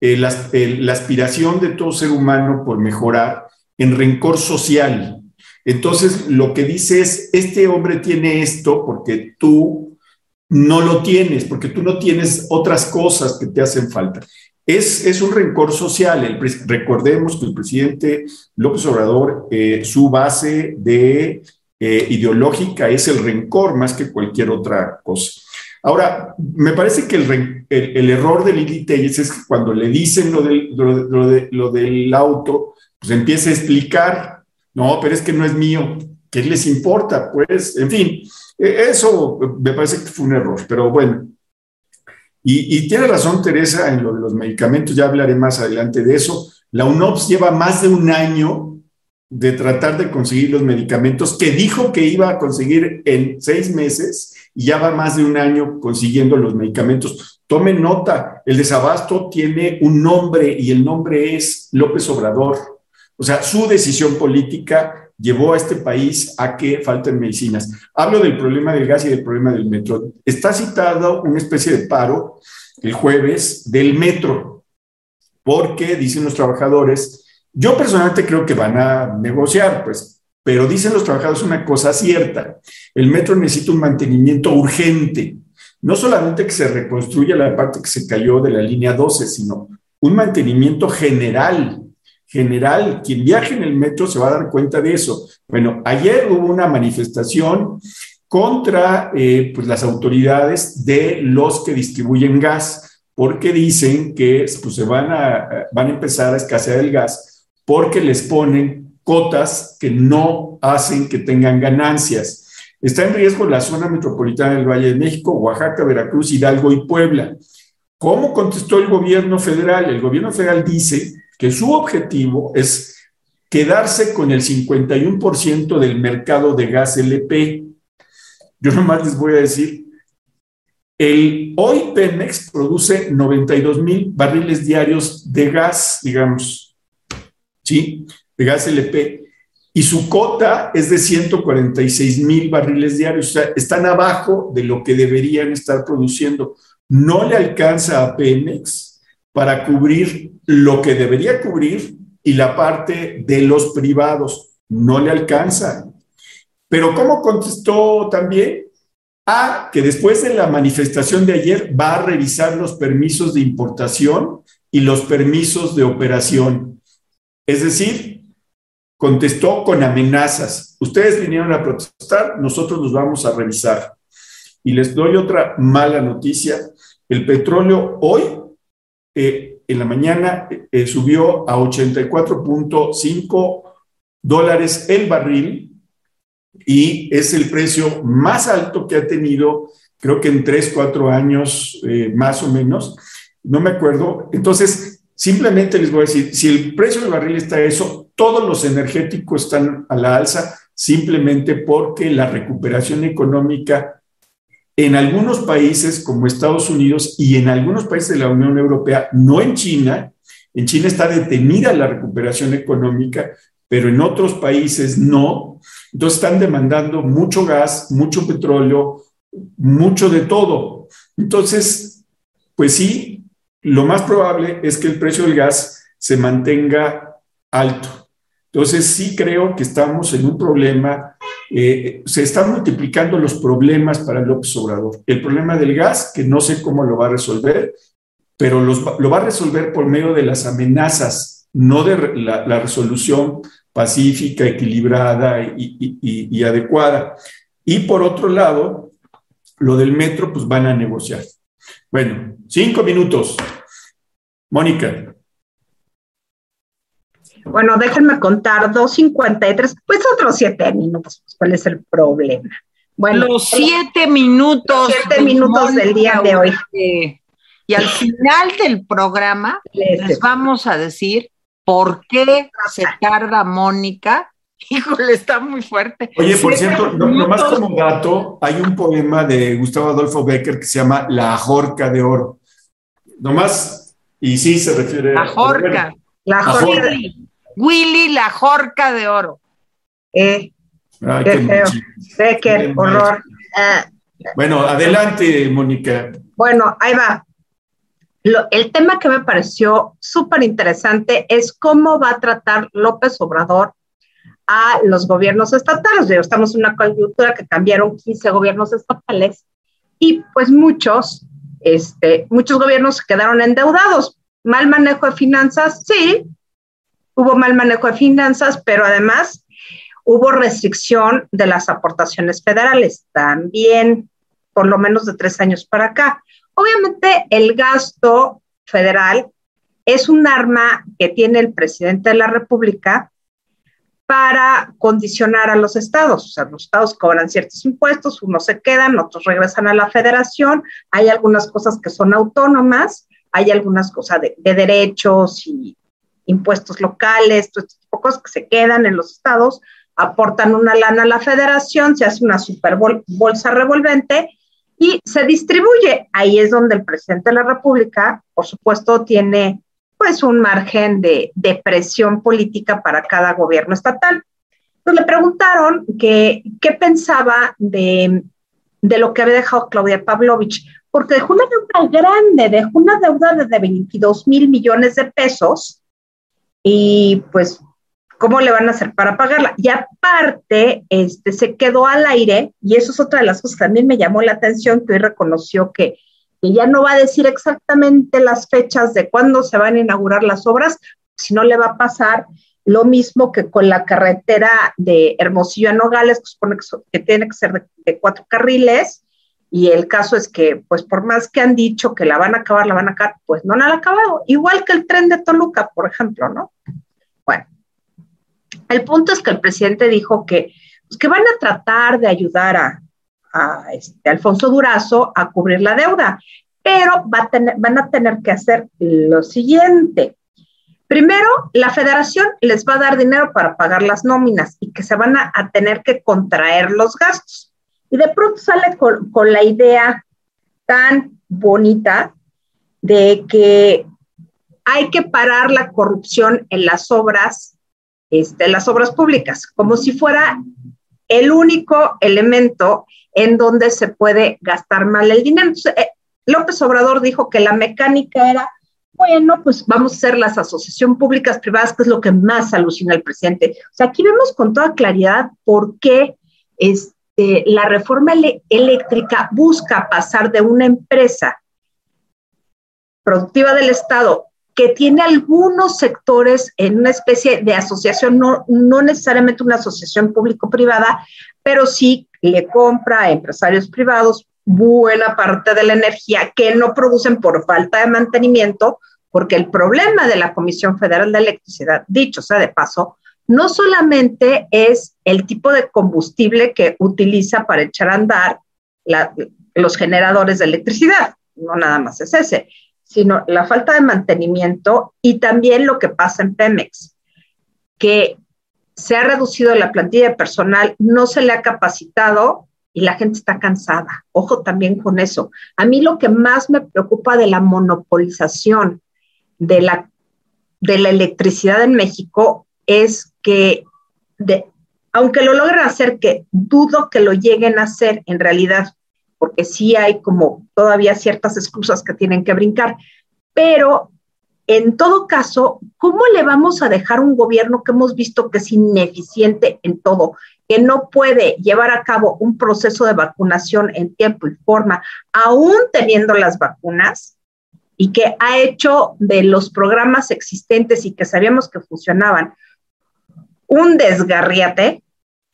eh, la, la aspiración de todo ser humano por mejorar en rencor social. Entonces, lo que dice es, este hombre tiene esto porque tú no lo tienes, porque tú no tienes otras cosas que te hacen falta. Es, un rencor social. recordemos que el presidente López Obrador, eh, su base de eh, ideológica es el rencor más que cualquier otra cosa. Ahora, me parece que el, error de Lili Telles es que cuando le dicen lo del, lo, del auto, pues empieza a explicar, no, pero es que no es mío, ¿qué les importa? Pues, en fin, e, eso me parece que fue un error, pero bueno, y, tiene razón Teresa en los medicamentos, ya hablaré más adelante de eso. La UNOPS lleva más de un año de tratar de conseguir los medicamentos que dijo que iba a conseguir en seis meses y ya va más de un año consiguiendo los medicamentos. Tomen nota, el desabasto tiene un nombre y el nombre es López Obrador. O sea, su decisión política llevó a este país a que falten medicinas. Hablo del problema del gas y del problema del metro. Está citado una especie de paro el jueves del metro, porque dicen los trabajadores, yo personalmente creo que van a negociar, pues, pero dicen los trabajadores una cosa cierta, el metro necesita un mantenimiento urgente, no solamente que se reconstruya la parte que se cayó de la línea 12, sino un mantenimiento general general, quien viaje en el metro se va a dar cuenta de eso. Bueno, ayer hubo una manifestación contra eh, pues, las autoridades de los que distribuyen gas, porque dicen que pues, se van a, van a empezar a escasear el gas porque les ponen cotas que no hacen que tengan ganancias. Está en riesgo la zona metropolitana del Valle de México, Oaxaca, Veracruz, Hidalgo y Puebla. ¿Cómo contestó el gobierno federal? El gobierno federal dice que su objetivo es quedarse con el 51% del mercado de gas LP. Yo nomás les voy a decir, el, hoy Pemex produce 92 mil barriles diarios de gas, digamos, ¿sí? De gas LP. y su cota es de 146 mil barriles diarios, o sea, están abajo de lo que deberían estar produciendo. No le alcanza a Pemex para cubrir lo que debería cubrir y la parte de los privados. No le alcanza. Pero ¿cómo contestó también? A, que después de la manifestación de ayer va a revisar los permisos de importación y los permisos de operación. Es decir, contestó con amenazas. Ustedes vinieron a protestar, nosotros los vamos a revisar. Y les doy otra mala noticia. El petróleo hoy, eh, en la mañana, eh, subió a 84.5 dólares el barril y es el precio más alto que ha tenido, creo que en tres, cuatro años eh, más o menos, no me acuerdo. Entonces, simplemente les voy a decir, si el precio del barril está eso, todos los energéticos están a la alza simplemente porque la recuperación económica en algunos países como Estados Unidos y en algunos países de la Unión Europea, no en China, en China está detenida la recuperación económica, pero en otros países no. Entonces están demandando mucho gas, mucho petróleo, mucho de todo. Entonces, pues sí, lo más probable es que el precio del gas se mantenga alto. Entonces sí creo que estamos en un problema, eh, se están multiplicando los problemas para López Obrador. El problema del gas, que no sé cómo lo va a resolver, pero lo va a resolver por medio de las amenazas, no de la resolución pacífica, equilibrada y, adecuada. Y por otro lado, lo del metro, pues van a negociar. Bueno, cinco minutos. Mónica. Bueno, déjenme contar, 2.53, pues otros siete minutos, pues, ¿cuál es el problema? Bueno, los siete minutos. siete minutos del día de hoy. Y al final del programa les vamos a decir ¿Por qué se tarda Mónica? *laughs* Híjole, está muy fuerte. Oye, por cierto, nomás como dato, hay un poema de Gustavo Adolfo Becker que se llama La Jorca de Oro. Nomás, y sí se refiere La Jorca. La Jorca. Willy, la Jorca de Oro. Eh, Ay, qué, feo. Becker, horror. Ah. Bueno, adelante, Mónica. Bueno, ahí va el tema que me pareció súper interesante es cómo va a tratar López Obrador a los gobiernos estatales. Estamos en una coyuntura que cambiaron 15 gobiernos estatales y pues muchos, este, muchos gobiernos quedaron endeudados. Mal manejo de finanzas, sí, hubo mal manejo de finanzas, pero además hubo restricción de las aportaciones federales, también por lo menos de tres años para acá. Obviamente el gasto federal es un arma que tiene el presidente de la República para condicionar a los estados. O sea, los estados cobran ciertos impuestos, unos se quedan, otros regresan a la federación. Hay algunas cosas que son autónomas, hay algunas cosas de, derechos y impuestos locales, todo este cosas que se quedan en los estados, aportan una lana a la federación, se hace una super bolsa revolvente y se distribuye. Ahí es donde el presidente de la República, por supuesto, tiene pues un margen de, presión política para cada gobierno estatal. Entonces le preguntaron que, qué pensaba de, de lo que había dejado Claudia Pavlovich, porque dejó una deuda grande, dejó una deuda de 22 mil millones de pesos y pues ¿Cómo le van a hacer para pagarla? Y aparte, este, se quedó al aire, y eso es otra de las cosas que también me llamó la atención, que hoy reconoció que, que ya no va a decir exactamente las fechas de cuándo se van a inaugurar las obras, si no le va a pasar lo mismo que con la carretera de Hermosillo a Nogales, que supone que, tiene que ser de, de, cuatro carriles, y el caso es que, pues por más que han dicho que la van a acabar, la van a acabar, pues no la han acabado, igual que el tren de Toluca, por ejemplo, ¿no? Bueno, el punto es que el presidente dijo que, pues, que van a tratar de ayudar a, este, Alfonso Durazo a cubrir la deuda, pero van a tener que hacer lo siguiente. Primero, la federación les va a dar dinero para pagar las nóminas y que se van a, tener que contraer los gastos. Y de pronto sale con, con la idea tan bonita de que hay que parar la corrupción en las obras este, las obras públicas, como si fuera el único elemento en donde se puede gastar mal el dinero. Eh, López Obrador dijo que la mecánica era, bueno, pues vamos a hacer las asociaciones públicas privadas, que es lo que más alucina el presidente. O sea, aquí vemos con toda claridad por qué este, la reforma eléctrica busca pasar de una empresa productiva del Estado que tiene algunos sectores en una especie de asociación, no, no necesariamente una asociación público-privada, pero sí le compra a empresarios privados buena parte de la energía que no producen por falta de mantenimiento, porque el problema de la Comisión Federal de Electricidad, dicho sea de paso, no solamente es el tipo de combustible que utiliza para echar a andar los generadores de electricidad, no nada más es ese, sino la falta de mantenimiento y también lo que pasa en Pemex, que se ha reducido la plantilla personal, no se le ha capacitado y la gente está cansada. Ojo también con eso. A mí lo que más me preocupa de la monopolización de la, de la electricidad en México es que, de, aunque lo logren hacer, que dudo que lo lleguen a hacer en realidad porque sí hay como todavía ciertas excusas que tienen que brincar. Pero en todo caso, ¿cómo le vamos a dejar un gobierno que hemos visto que es ineficiente en todo, que no puede llevar a cabo un proceso de vacunación en tiempo y forma, aún teniendo las vacunas, y que ha hecho de los programas existentes y que sabíamos que funcionaban un desgarriate?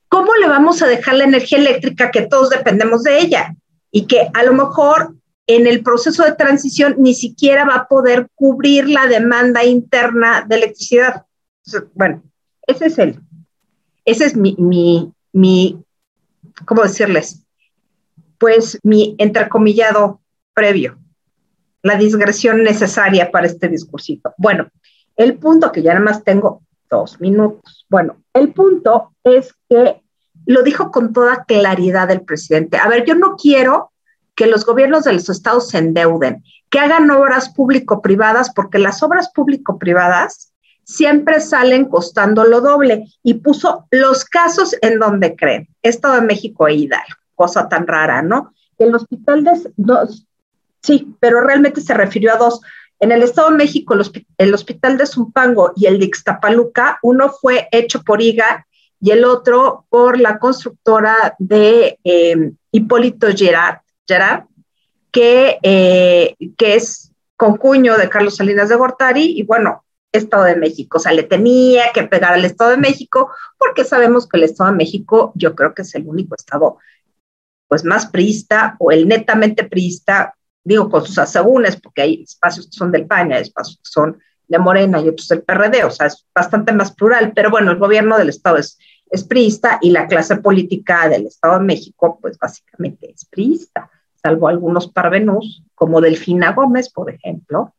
¿Cómo le vamos a dejar la energía eléctrica que todos dependemos de ella? y que a lo mejor en el proceso de transición ni siquiera va a poder cubrir la demanda interna de electricidad. bueno, ese es el, ese es mi, mi, mi, ¿cómo decirles? Pues mi entrecomillado previo, la digresión necesaria para este discursito. Bueno, el punto que ya nada más tengo dos minutos. Bueno, el punto es que lo dijo con toda claridad el presidente. A ver, yo no quiero que los gobiernos de los estados se endeuden, que hagan obras público-privadas, porque las obras público-privadas siempre salen costando lo doble y puso los casos en donde creen, Estado de México e Hidalgo, cosa tan rara, ¿no? El hospital de dos, sí, pero realmente se refirió a dos. En el Estado de México, el, hospital de Zumpango y el de Ixtapaluca, uno fue hecho por IGA y el otro por la constructora de eh, Hipólito Gerard, Gerard, que, eh, que es concuño de Carlos Salinas de Gortari y bueno, Estado de México, o sea, le tenía que pegar al Estado de México porque sabemos que el Estado de México yo creo que es el único Estado pues más priista o el netamente priista, digo con sus asegúnes, porque hay espacios que son del PAN, hay espacios que son de Morena y otros del PRD, o sea, es bastante más plural, pero bueno, el gobierno del Estado es es priista y la clase política del Estado de México, pues básicamente es priista, salvo algunos parvenus, como Delfina Gómez, por ejemplo.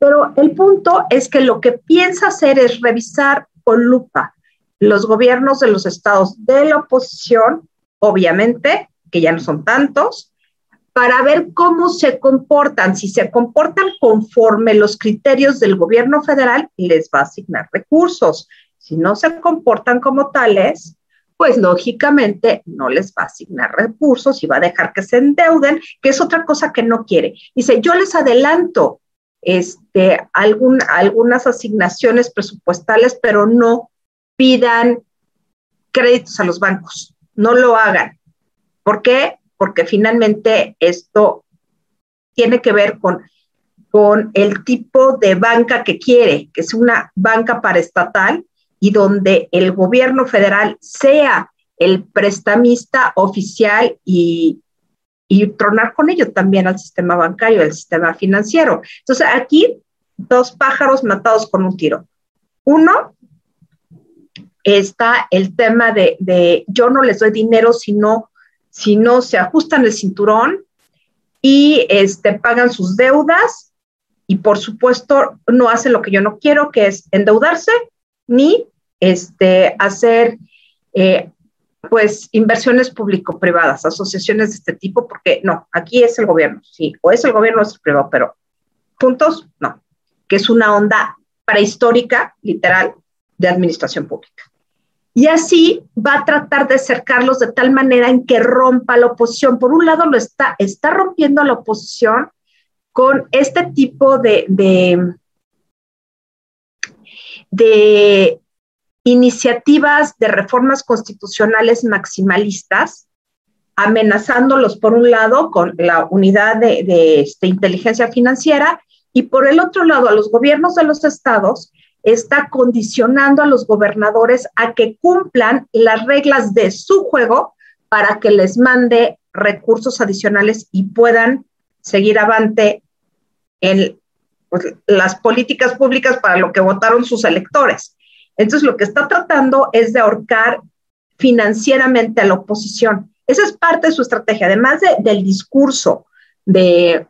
Pero el punto es que lo que piensa hacer es revisar con lupa los gobiernos de los estados de la oposición, obviamente, que ya no son tantos, para ver cómo se comportan. Si se comportan conforme los criterios del gobierno federal, les va a asignar recursos. Si no se comportan como tales, pues lógicamente no les va a asignar recursos y va a dejar que se endeuden, que es otra cosa que no quiere. Dice, yo les adelanto este, algunas asignaciones presupuestales, pero no pidan créditos a los bancos, no lo hagan. ¿Por qué? Porque finalmente esto tiene que ver con, con el tipo de banca que quiere, que es una banca paraestatal y donde el gobierno federal sea el prestamista oficial y, y tronar con ello también al sistema bancario, al sistema financiero. Entonces, aquí dos pájaros matados con un tiro. Uno, está el tema de, de yo no les doy dinero si no, si no se ajustan el cinturón y este, pagan sus deudas y por supuesto no hacen lo que yo no quiero, que es endeudarse ni este, hacer eh, pues inversiones público-privadas, asociaciones de este tipo, porque no, aquí es el gobierno, sí, o es el gobierno o es el privado, pero juntos no, que es una onda prehistórica, literal, de administración pública. Y así va a tratar de acercarlos de tal manera en que rompa la oposición. Por un lado, lo está, está rompiendo la oposición con este tipo de, de, iniciativas de reformas constitucionales maximalistas, amenazándolos por un lado con la unidad de, de este, inteligencia financiera y por el otro lado a los gobiernos de los estados está condicionando a los gobernadores a que cumplan las reglas de su juego para que les mande recursos adicionales y puedan seguir avante en pues, las políticas públicas para lo que votaron sus electores. Entonces, lo que está tratando es de ahorcar financieramente a la oposición. Esa es parte de su estrategia, además del discurso de,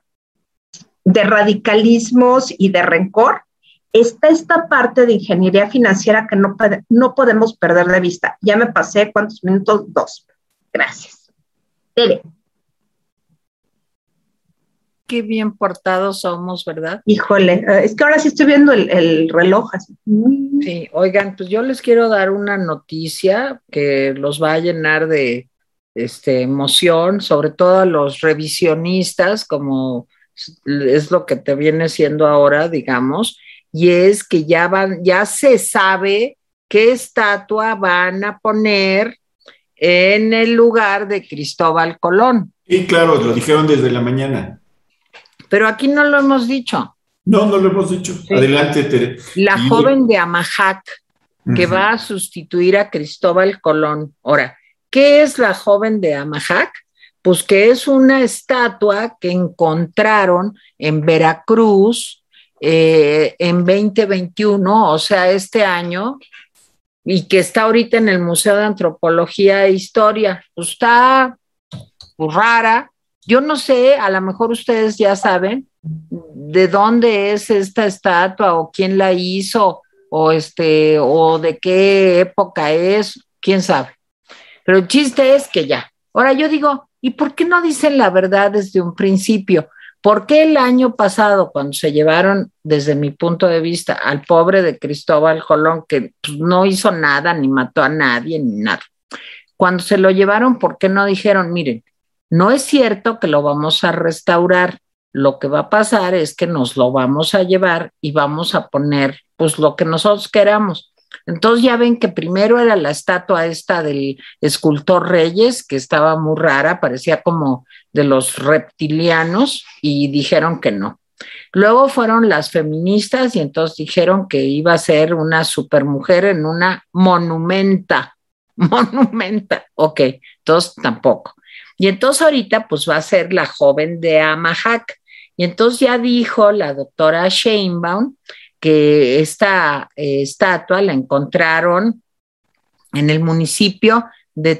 de radicalismos y de rencor está esta parte de ingeniería financiera que no, no podemos perder de vista. Ya me pasé, ¿cuántos minutos? Dos. Gracias. Tere. Qué bien portados somos, ¿verdad? Híjole, eh, es que ahora sí estoy viendo el, reloj así. Sí, oigan, pues yo les quiero dar una noticia que los va a llenar de este, emoción, sobre todo a los revisionistas, como es lo que te viene siendo ahora, digamos, y es que ya van, ya se sabe qué estatua van a poner en el lugar de Cristóbal Colón. Y claro, lo dijeron desde la mañana. Pero aquí no lo hemos dicho. No, no lo hemos dicho. Adelante, Tere. La joven de Amajac, que va a sustituir a Cristóbal Colón. Ahora, ¿qué es la joven de Amajac? Pues que es una estatua que encontraron en Veracruz eh, en 2021, o sea, este año, y que está ahorita en el Museo de Antropología e Historia. Pues está pues, rara. Yo no sé, a lo mejor ustedes ya saben de dónde es esta estatua o quién la hizo o este o de qué época es, quién sabe. Pero el chiste es que ya. Ahora yo digo, ¿y por qué no dicen la verdad desde un principio? ¿Por qué el año pasado, cuando se llevaron, desde mi punto de vista, al pobre de Cristóbal Colón, que pues, no hizo nada, ni mató a nadie, ni nada? Cuando se lo llevaron, ¿por qué no dijeron, miren, no es cierto que lo vamos a restaurar? Lo que va a pasar es que nos lo vamos a llevar y vamos a poner, pues, lo que nosotros queramos. Entonces ya ven que primero era la estatua esta del escultor Reyes, que estaba muy rara, parecía como de los reptilianos, y dijeron que no. Luego fueron las feministas y entonces dijeron que iba a ser una supermujer en una monumenta. *laughs* Monumenta, ok, entonces tampoco. Y entonces ahorita pues va a ser la joven de Amahac. Y entonces ya dijo la doctora Sheinbaum que esta eh, estatua la encontraron en el municipio de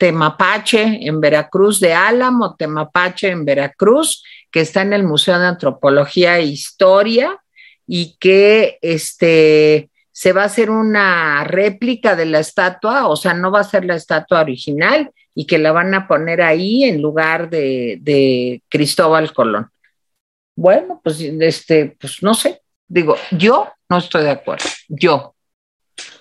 Temapache, en Veracruz, de Álamo, Temapache, en Veracruz, que está en el Museo de Antropología e Historia y que este, se va a hacer una réplica de la estatua, o sea, no va a ser la estatua original y que la van a poner ahí en lugar de, de Cristóbal Colón. Bueno, pues este, pues no sé, Digo, yo no estoy de acuerdo, yo.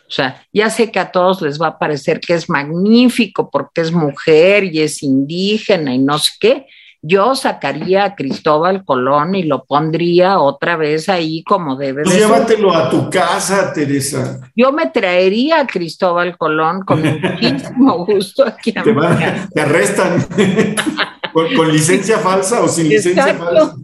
O sea, ya sé que a todos les va a parecer que es magnífico porque es mujer y es indígena y no sé qué. Yo sacaría a Cristóbal Colón y lo pondría otra vez ahí como debe pues Llévatelo a tu casa, Teresa. Yo me traería a Cristóbal Colón con muchísimo *laughs* gusto aquí a te, te arrestan *laughs* ¿Con, licencia falsa o sin licencia falsa.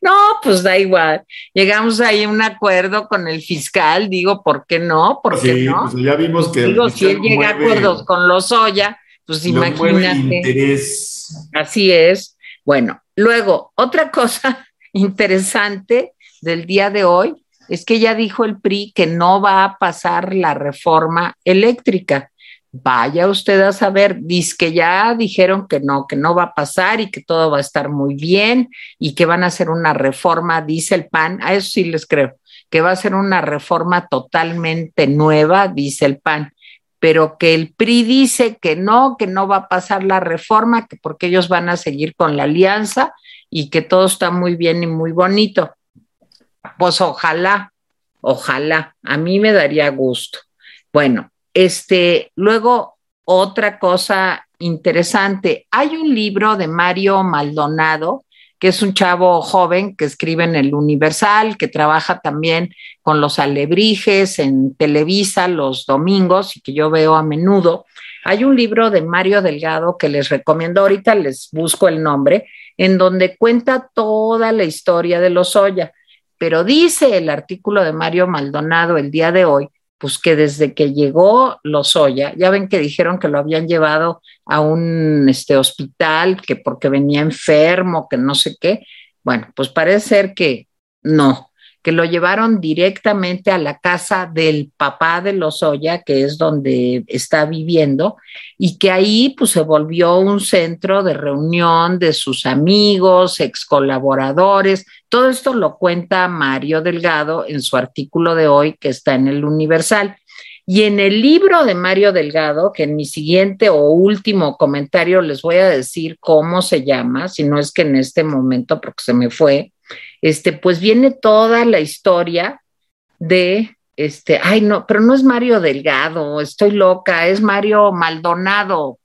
No, pues da igual. Llegamos ahí a un acuerdo con el fiscal, digo, ¿por qué no? ¿Por qué no? Pues ya vimos que. Digo, si él llega a acuerdos con los Oya, pues imagínate. Así es. Bueno, luego, otra *laughs* cosa interesante del día de hoy es que ya dijo el PRI que no va a pasar la reforma eléctrica vaya usted a saber, dice que ya dijeron que no, que no va a pasar y que todo va a estar muy bien y que van a hacer una reforma, dice el PAN, a eso sí les creo, que va a ser una reforma totalmente nueva, dice el PAN, pero que el PRI dice que no, que no va a pasar la reforma, que porque ellos van a seguir con la alianza y que todo está muy bien y muy bonito. Pues ojalá, Ojalá, a mí me daría gusto. Bueno, este, luego otra cosa interesante, hay un libro de Mario Maldonado, que es un chavo joven que escribe en el Universal, que trabaja también con los alebrijes en Televisa los domingos y que yo veo a menudo. Hay un libro de Mario Delgado que les recomiendo, ahorita les busco el nombre, en donde cuenta toda la historia de los Oya. Pero dice el artículo de Mario Maldonado el día de hoy, pues que desde que llegó Lozoya, ya ven que dijeron que lo habían llevado a un este, hospital, que porque venía enfermo, que no sé qué. Bueno, pues parece ser que no, que lo llevaron directamente a la casa del papá de Lozoya, que es donde está viviendo, y que ahí pues se volvió un centro de reunión de sus amigos, ex colaboradores. Todo esto lo cuenta Mario Delgado en su artículo de hoy que está en el Universal. Y en el libro de Mario Delgado, que en mi siguiente o último comentario les voy a decir cómo se llama, si no es que en este momento, porque se me fue, este, pues viene toda la historia de, este, ay, no, pero no es Mario Delgado, estoy loca, es Mario Maldonado.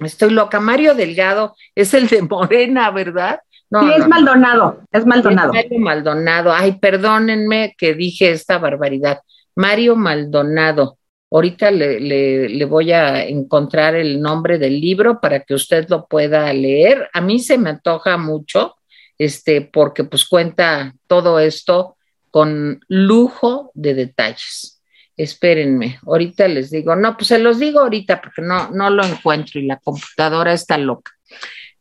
Estoy loca. Mario Delgado es el de Morena, ¿verdad? No, sí, es Maldonado, es Maldonado. Mario Maldonado. Ay, perdónenme que dije esta barbaridad. Mario Maldonado. Ahorita le, le, le, voy a encontrar el nombre del libro para que usted lo pueda leer. A mí se me antoja mucho este, porque pues cuenta todo esto con lujo de detalles. Espérenme, ahorita les digo, no, pues se los digo ahorita porque no, no lo encuentro y la computadora está loca.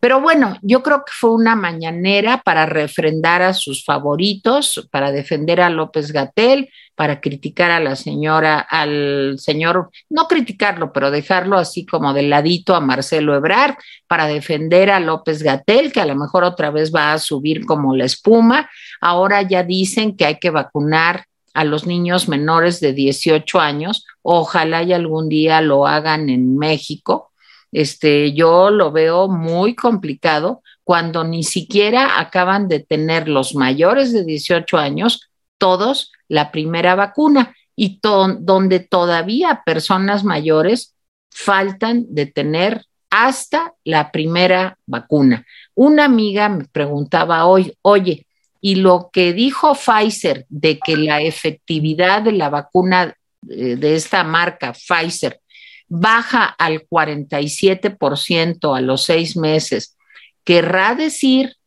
Pero bueno, yo creo que fue una mañanera para refrendar a sus favoritos, para defender a López Gatel, para criticar a la señora, al señor, no criticarlo, pero dejarlo así como de ladito a Marcelo Ebrard, para defender a López Gatel, que a lo mejor otra vez va a subir como la espuma. Ahora ya dicen que hay que vacunar a los niños menores de 18 años. Ojalá y algún día lo hagan en México este, yo lo veo muy complicado cuando ni siquiera acaban de tener los mayores de 18 años todos la primera vacuna y donde todavía personas mayores faltan de tener hasta la primera vacuna. Una amiga me preguntaba hoy, oye, y lo que dijo Pfizer de que la efectividad de la vacuna eh, de esta marca Pfizer baja al 47% a los seis meses, querrá decir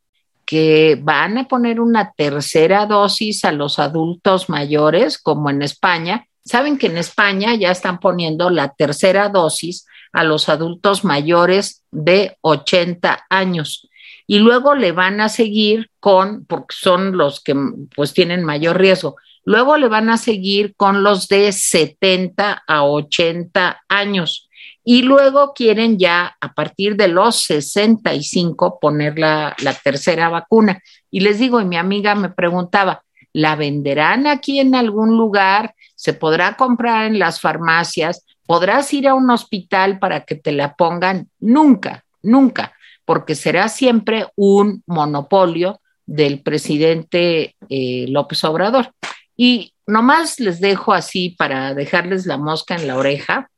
que van a poner una tercera dosis a los adultos mayores, como en España. Saben que en España ya están poniendo la tercera dosis a los adultos mayores de 80 años. Y luego le van a seguir con, porque son los que pues tienen mayor riesgo, Luego le van a seguir con los de 70 a 80 años. Y luego quieren ya a partir de los 65 poner la, la tercera vacuna. Y les digo, y mi amiga me preguntaba, ¿la venderán aquí en algún lugar? ¿Se podrá comprar en las farmacias? ¿Podrás ir a un hospital para que te la pongan? Nunca, nunca, porque será siempre un monopolio del presidente eh, López Obrador. Y nomás les dejo así para dejarles la mosca en la oreja.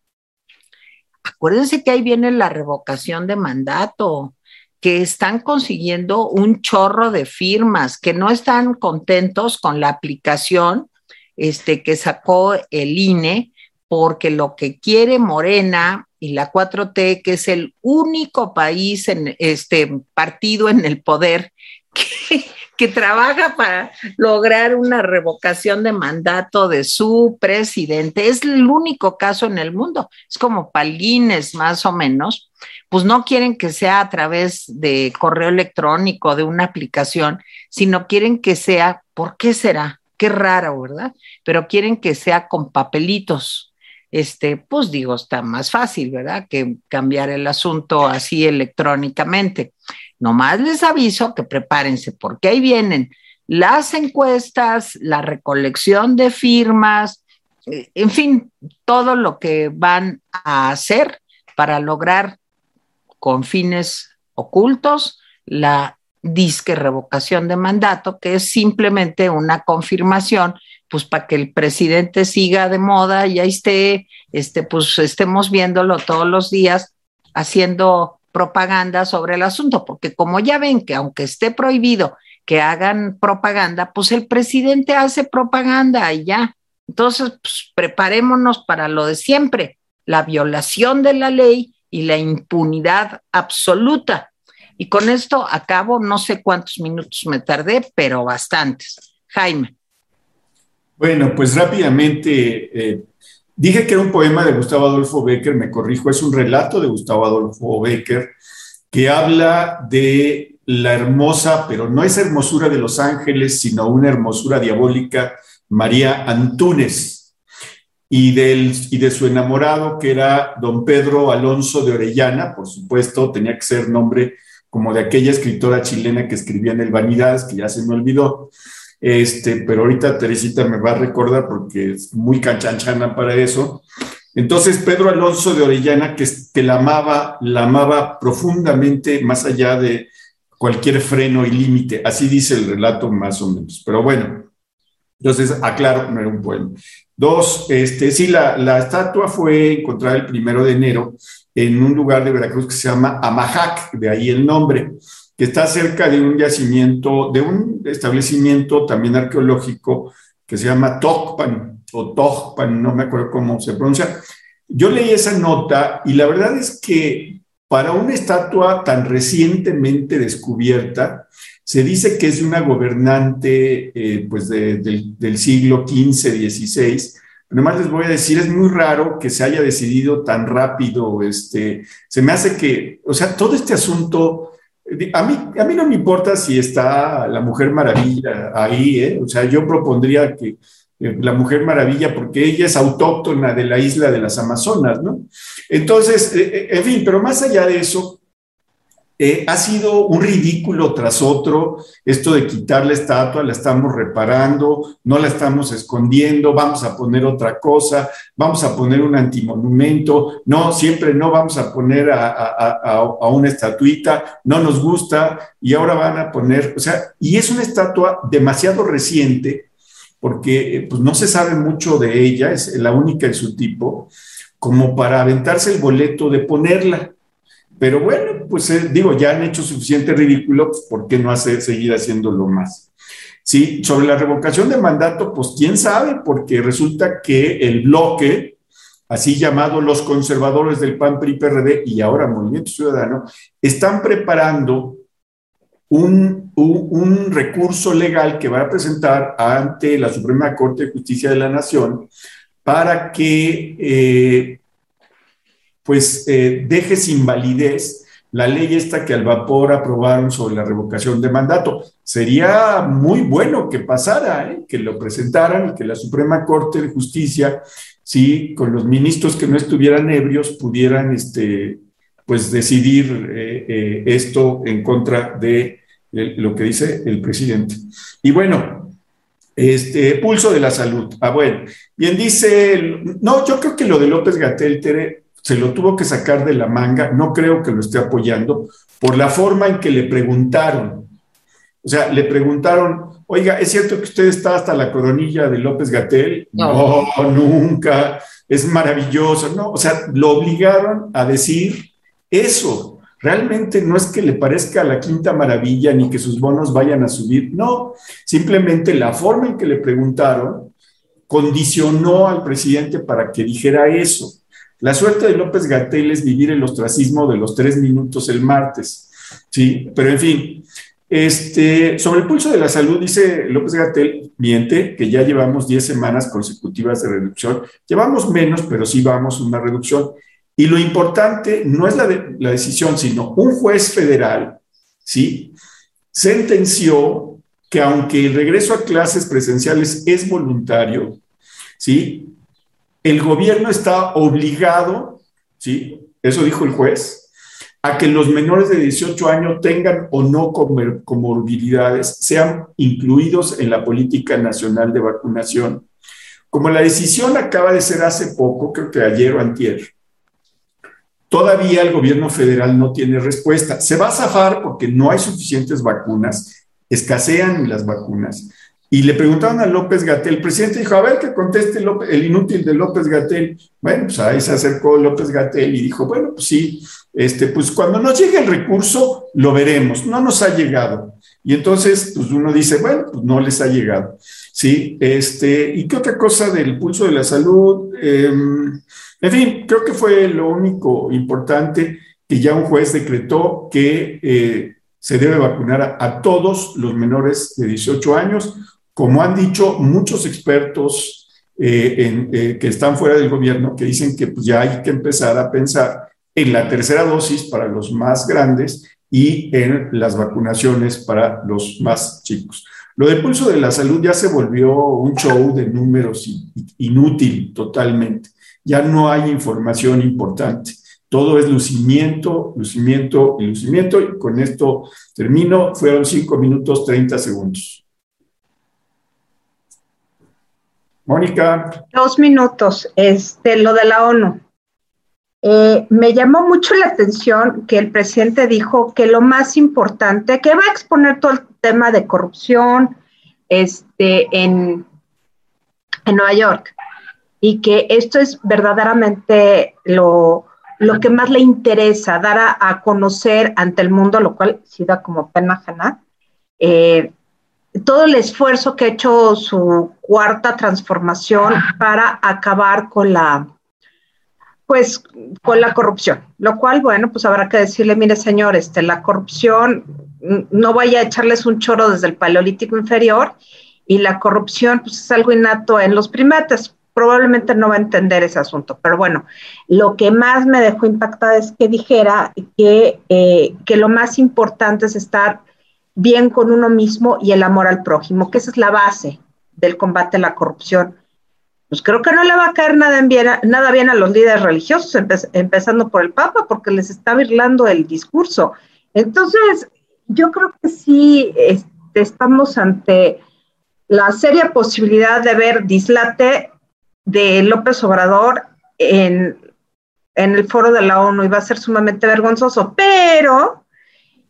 Acuérdense que ahí viene la revocación de mandato, que están consiguiendo un chorro de firmas, que no están contentos con la aplicación este, que sacó el INE, porque lo que quiere Morena y la 4T, que es el único país en este partido en el poder *laughs* que, que trabaja para lograr una revocación de mandato de su presidente. Es el único caso en el mundo. Es como Palguines, más o menos. Pues no quieren que sea a través de correo electrónico, de una aplicación, sino quieren que sea, ¿por qué será? Qué raro, ¿verdad? Pero quieren que sea con papelitos. Este, pues digo, está más fácil, ¿verdad? Que cambiar el asunto así electrónicamente. Nomás les aviso que prepárense porque ahí vienen las encuestas, la recolección de firmas, eh, en fin, todo lo que van a hacer para lograr con fines ocultos la disque revocación de mandato, que es simplemente una confirmación pues para que el presidente siga de moda y ahí esté, este, pues estemos viéndolo todos los días haciendo propaganda sobre el asunto, porque como ya ven que aunque esté prohibido que hagan propaganda, pues el presidente hace propaganda y ya. Entonces, pues, preparémonos para lo de siempre, la violación de la ley y la impunidad absoluta. Y con esto acabo, no sé cuántos minutos me tardé, pero bastantes. Jaime. Bueno, pues rápidamente, eh, dije que era un poema de Gustavo Adolfo Becker, me corrijo, es un relato de Gustavo Adolfo Becker que habla de la hermosa, pero no es hermosura de los ángeles, sino una hermosura diabólica, María Antúnez, y, y de su enamorado, que era don Pedro Alonso de Orellana, por supuesto, tenía que ser nombre como de aquella escritora chilena que escribía en el Vanidades, que ya se me olvidó, este, pero ahorita Teresita me va a recordar porque es muy canchanchana para eso. Entonces, Pedro Alonso de Orellana, que, que la amaba, la amaba profundamente, más allá de cualquier freno y límite. Así dice el relato más o menos. Pero bueno, entonces, aclaro, no era un poema. Dos, este, sí, la, la estatua fue encontrada el primero de enero en un lugar de Veracruz que se llama Amajac, de ahí el nombre que está cerca de un yacimiento, de un establecimiento también arqueológico que se llama Tokpan o Tokpan, no me acuerdo cómo se pronuncia. Yo leí esa nota y la verdad es que para una estatua tan recientemente descubierta, se dice que es de una gobernante eh, pues del siglo XV, XVI. Nomás les voy a decir, es muy raro que se haya decidido tan rápido. Este, se me hace que, o sea, todo este asunto a mí, a mí no me importa si está la Mujer Maravilla ahí, ¿eh? o sea, yo propondría que eh, la Mujer Maravilla, porque ella es autóctona de la isla de las Amazonas, ¿no? Entonces, eh, en fin, pero más allá de eso, eh, ha sido un ridículo tras otro esto de quitar la estatua, la estamos reparando, no la estamos escondiendo, vamos a poner otra cosa, vamos a poner un antimonumento, no, siempre no vamos a poner a, una estatuita, no nos gusta y ahora van a poner, o sea, y es una estatua demasiado reciente porque eh, pues, no se sabe mucho de ella, es la única en su tipo, como para aventarse el boleto de ponerla. Pero bueno, pues eh, digo, ya han hecho suficiente ridículo, pues, ¿por qué no hacer, seguir haciéndolo más? Sí, sobre la revocación de mandato, pues quién sabe, porque resulta que el bloque, así llamado los conservadores del PAN, PRI, PRD y ahora Movimiento Ciudadano, están preparando un, un, recurso legal que va a presentar ante la Suprema Corte de Justicia de la Nación para que eh, pues eh, deje sin validez la ley esta que al vapor aprobaron sobre la revocación de mandato. Sería muy bueno que pasara, ¿eh? que lo presentaran y que la Suprema Corte de Justicia, sí, con los ministros que no estuvieran ebrios, pudieran este, pues decidir eh, esto en contra de lo que dice el presidente. Y bueno, este pulso de la salud. Ah, bueno, bien dice, no, yo creo que lo de López Gatel, Tere, se lo tuvo que sacar de la manga, no creo que lo esté apoyando, por la forma en que le preguntaron. O sea, le preguntaron, oiga, ¿es cierto que usted está hasta la coronilla de López Gatel? No, nunca, es maravilloso. No, o sea, lo obligaron a decir eso. Realmente no es que le parezca la quinta maravilla ni que sus bonos vayan a subir, no, simplemente la forma en que le preguntaron condicionó al presidente para que dijera eso. La suerte de López Gatel es vivir el ostracismo de los tres minutos el martes. Sí, pero en fin, este, sobre el pulso de la salud, dice López Gatel, miente, que ya llevamos 10 semanas consecutivas de reducción. Llevamos menos, pero sí vamos una reducción. Y lo importante no es la, la decisión, sino un juez federal, ¿sí? Sentenció que aunque el regreso a clases presenciales es voluntario, ¿sí? El gobierno está obligado, ¿sí? Eso dijo el juez, a que los menores de 18 años tengan o no comorbilidades, sean incluidos en la política nacional de vacunación. Como la decisión acaba de ser hace poco, creo que ayer o antier, todavía el gobierno federal no tiene respuesta. Se va a zafar porque no hay suficientes vacunas, escasean las vacunas, y le preguntaron a López Gatel, el presidente dijo, a ver que conteste el inútil de López Gatel. Bueno, pues ahí se acercó López Gatel y dijo, bueno, pues sí, este, pues cuando nos llegue el recurso, lo veremos. No nos ha llegado. Y entonces, pues uno dice, bueno, pues no les ha llegado. Sí, este, ¿y qué otra cosa del pulso de la salud? Em, en fin, creo que fue lo único importante que ya un juez decretó que eh, se debe vacunar a, todos los menores de 18 años, como han dicho muchos expertos eh, eh, que están fuera del gobierno, que dicen que pues, ya hay que empezar a pensar en la tercera dosis para los más grandes y en las vacunaciones para los más chicos. Lo del pulso de la salud ya se volvió un show de números inútil totalmente. Ya no hay información importante. Todo es lucimiento, lucimiento y lucimiento. Y con esto termino. Fueron cinco minutos 30 segundos. Mónica. Dos minutos. Este, lo de la ONU. Eh, me llamó mucho la atención que el presidente dijo que lo más importante, que va a exponer todo el tema de corrupción este, en, en Nueva York, y que esto es verdaderamente lo, lo que más le interesa, dar a, conocer ante el mundo, lo cual sí da como pena eh, todo el esfuerzo que ha hecho su cuarta transformación para acabar con la, pues, con la corrupción, lo cual, bueno, pues habrá que decirle, mire, señor, este, la corrupción, no vaya a echarles un choro desde el paleolítico inferior, y la corrupción, pues, es algo innato en los primates, probablemente no va a entender ese asunto. Pero bueno, lo que más me dejó impactada es que dijera que, eh, que lo más importante es estar bien con uno mismo y el amor al prójimo, que esa es la base del combate a la corrupción. Pues creo que no le va a caer nada bien, nada bien a los líderes religiosos, empezando por el Papa, porque les está virlando el discurso. Entonces, yo creo que sí este, estamos ante la seria posibilidad de ver dislate de López Obrador en, el foro de la ONU y va a ser sumamente vergonzoso, pero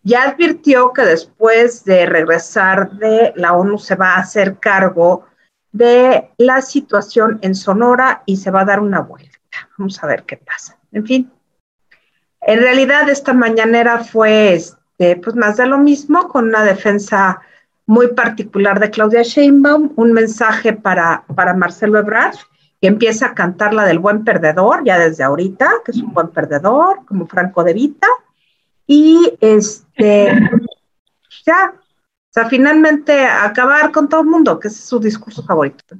ya advirtió que después de regresar de la ONU se va a hacer cargo de la situación en Sonora y se va a dar una vuelta. Vamos a ver qué pasa. En fin, en realidad esta mañanera fue este, pues más de lo mismo, con una defensa muy particular de Claudia Sheinbaum, un mensaje para, para Marcelo Ebrard que empieza a cantar la del buen perdedor, ya desde ahorita, que es un buen perdedor, como Franco de Vita, y este, ya, o sea, finalmente acabar con todo el mundo, que es su discurso favorito.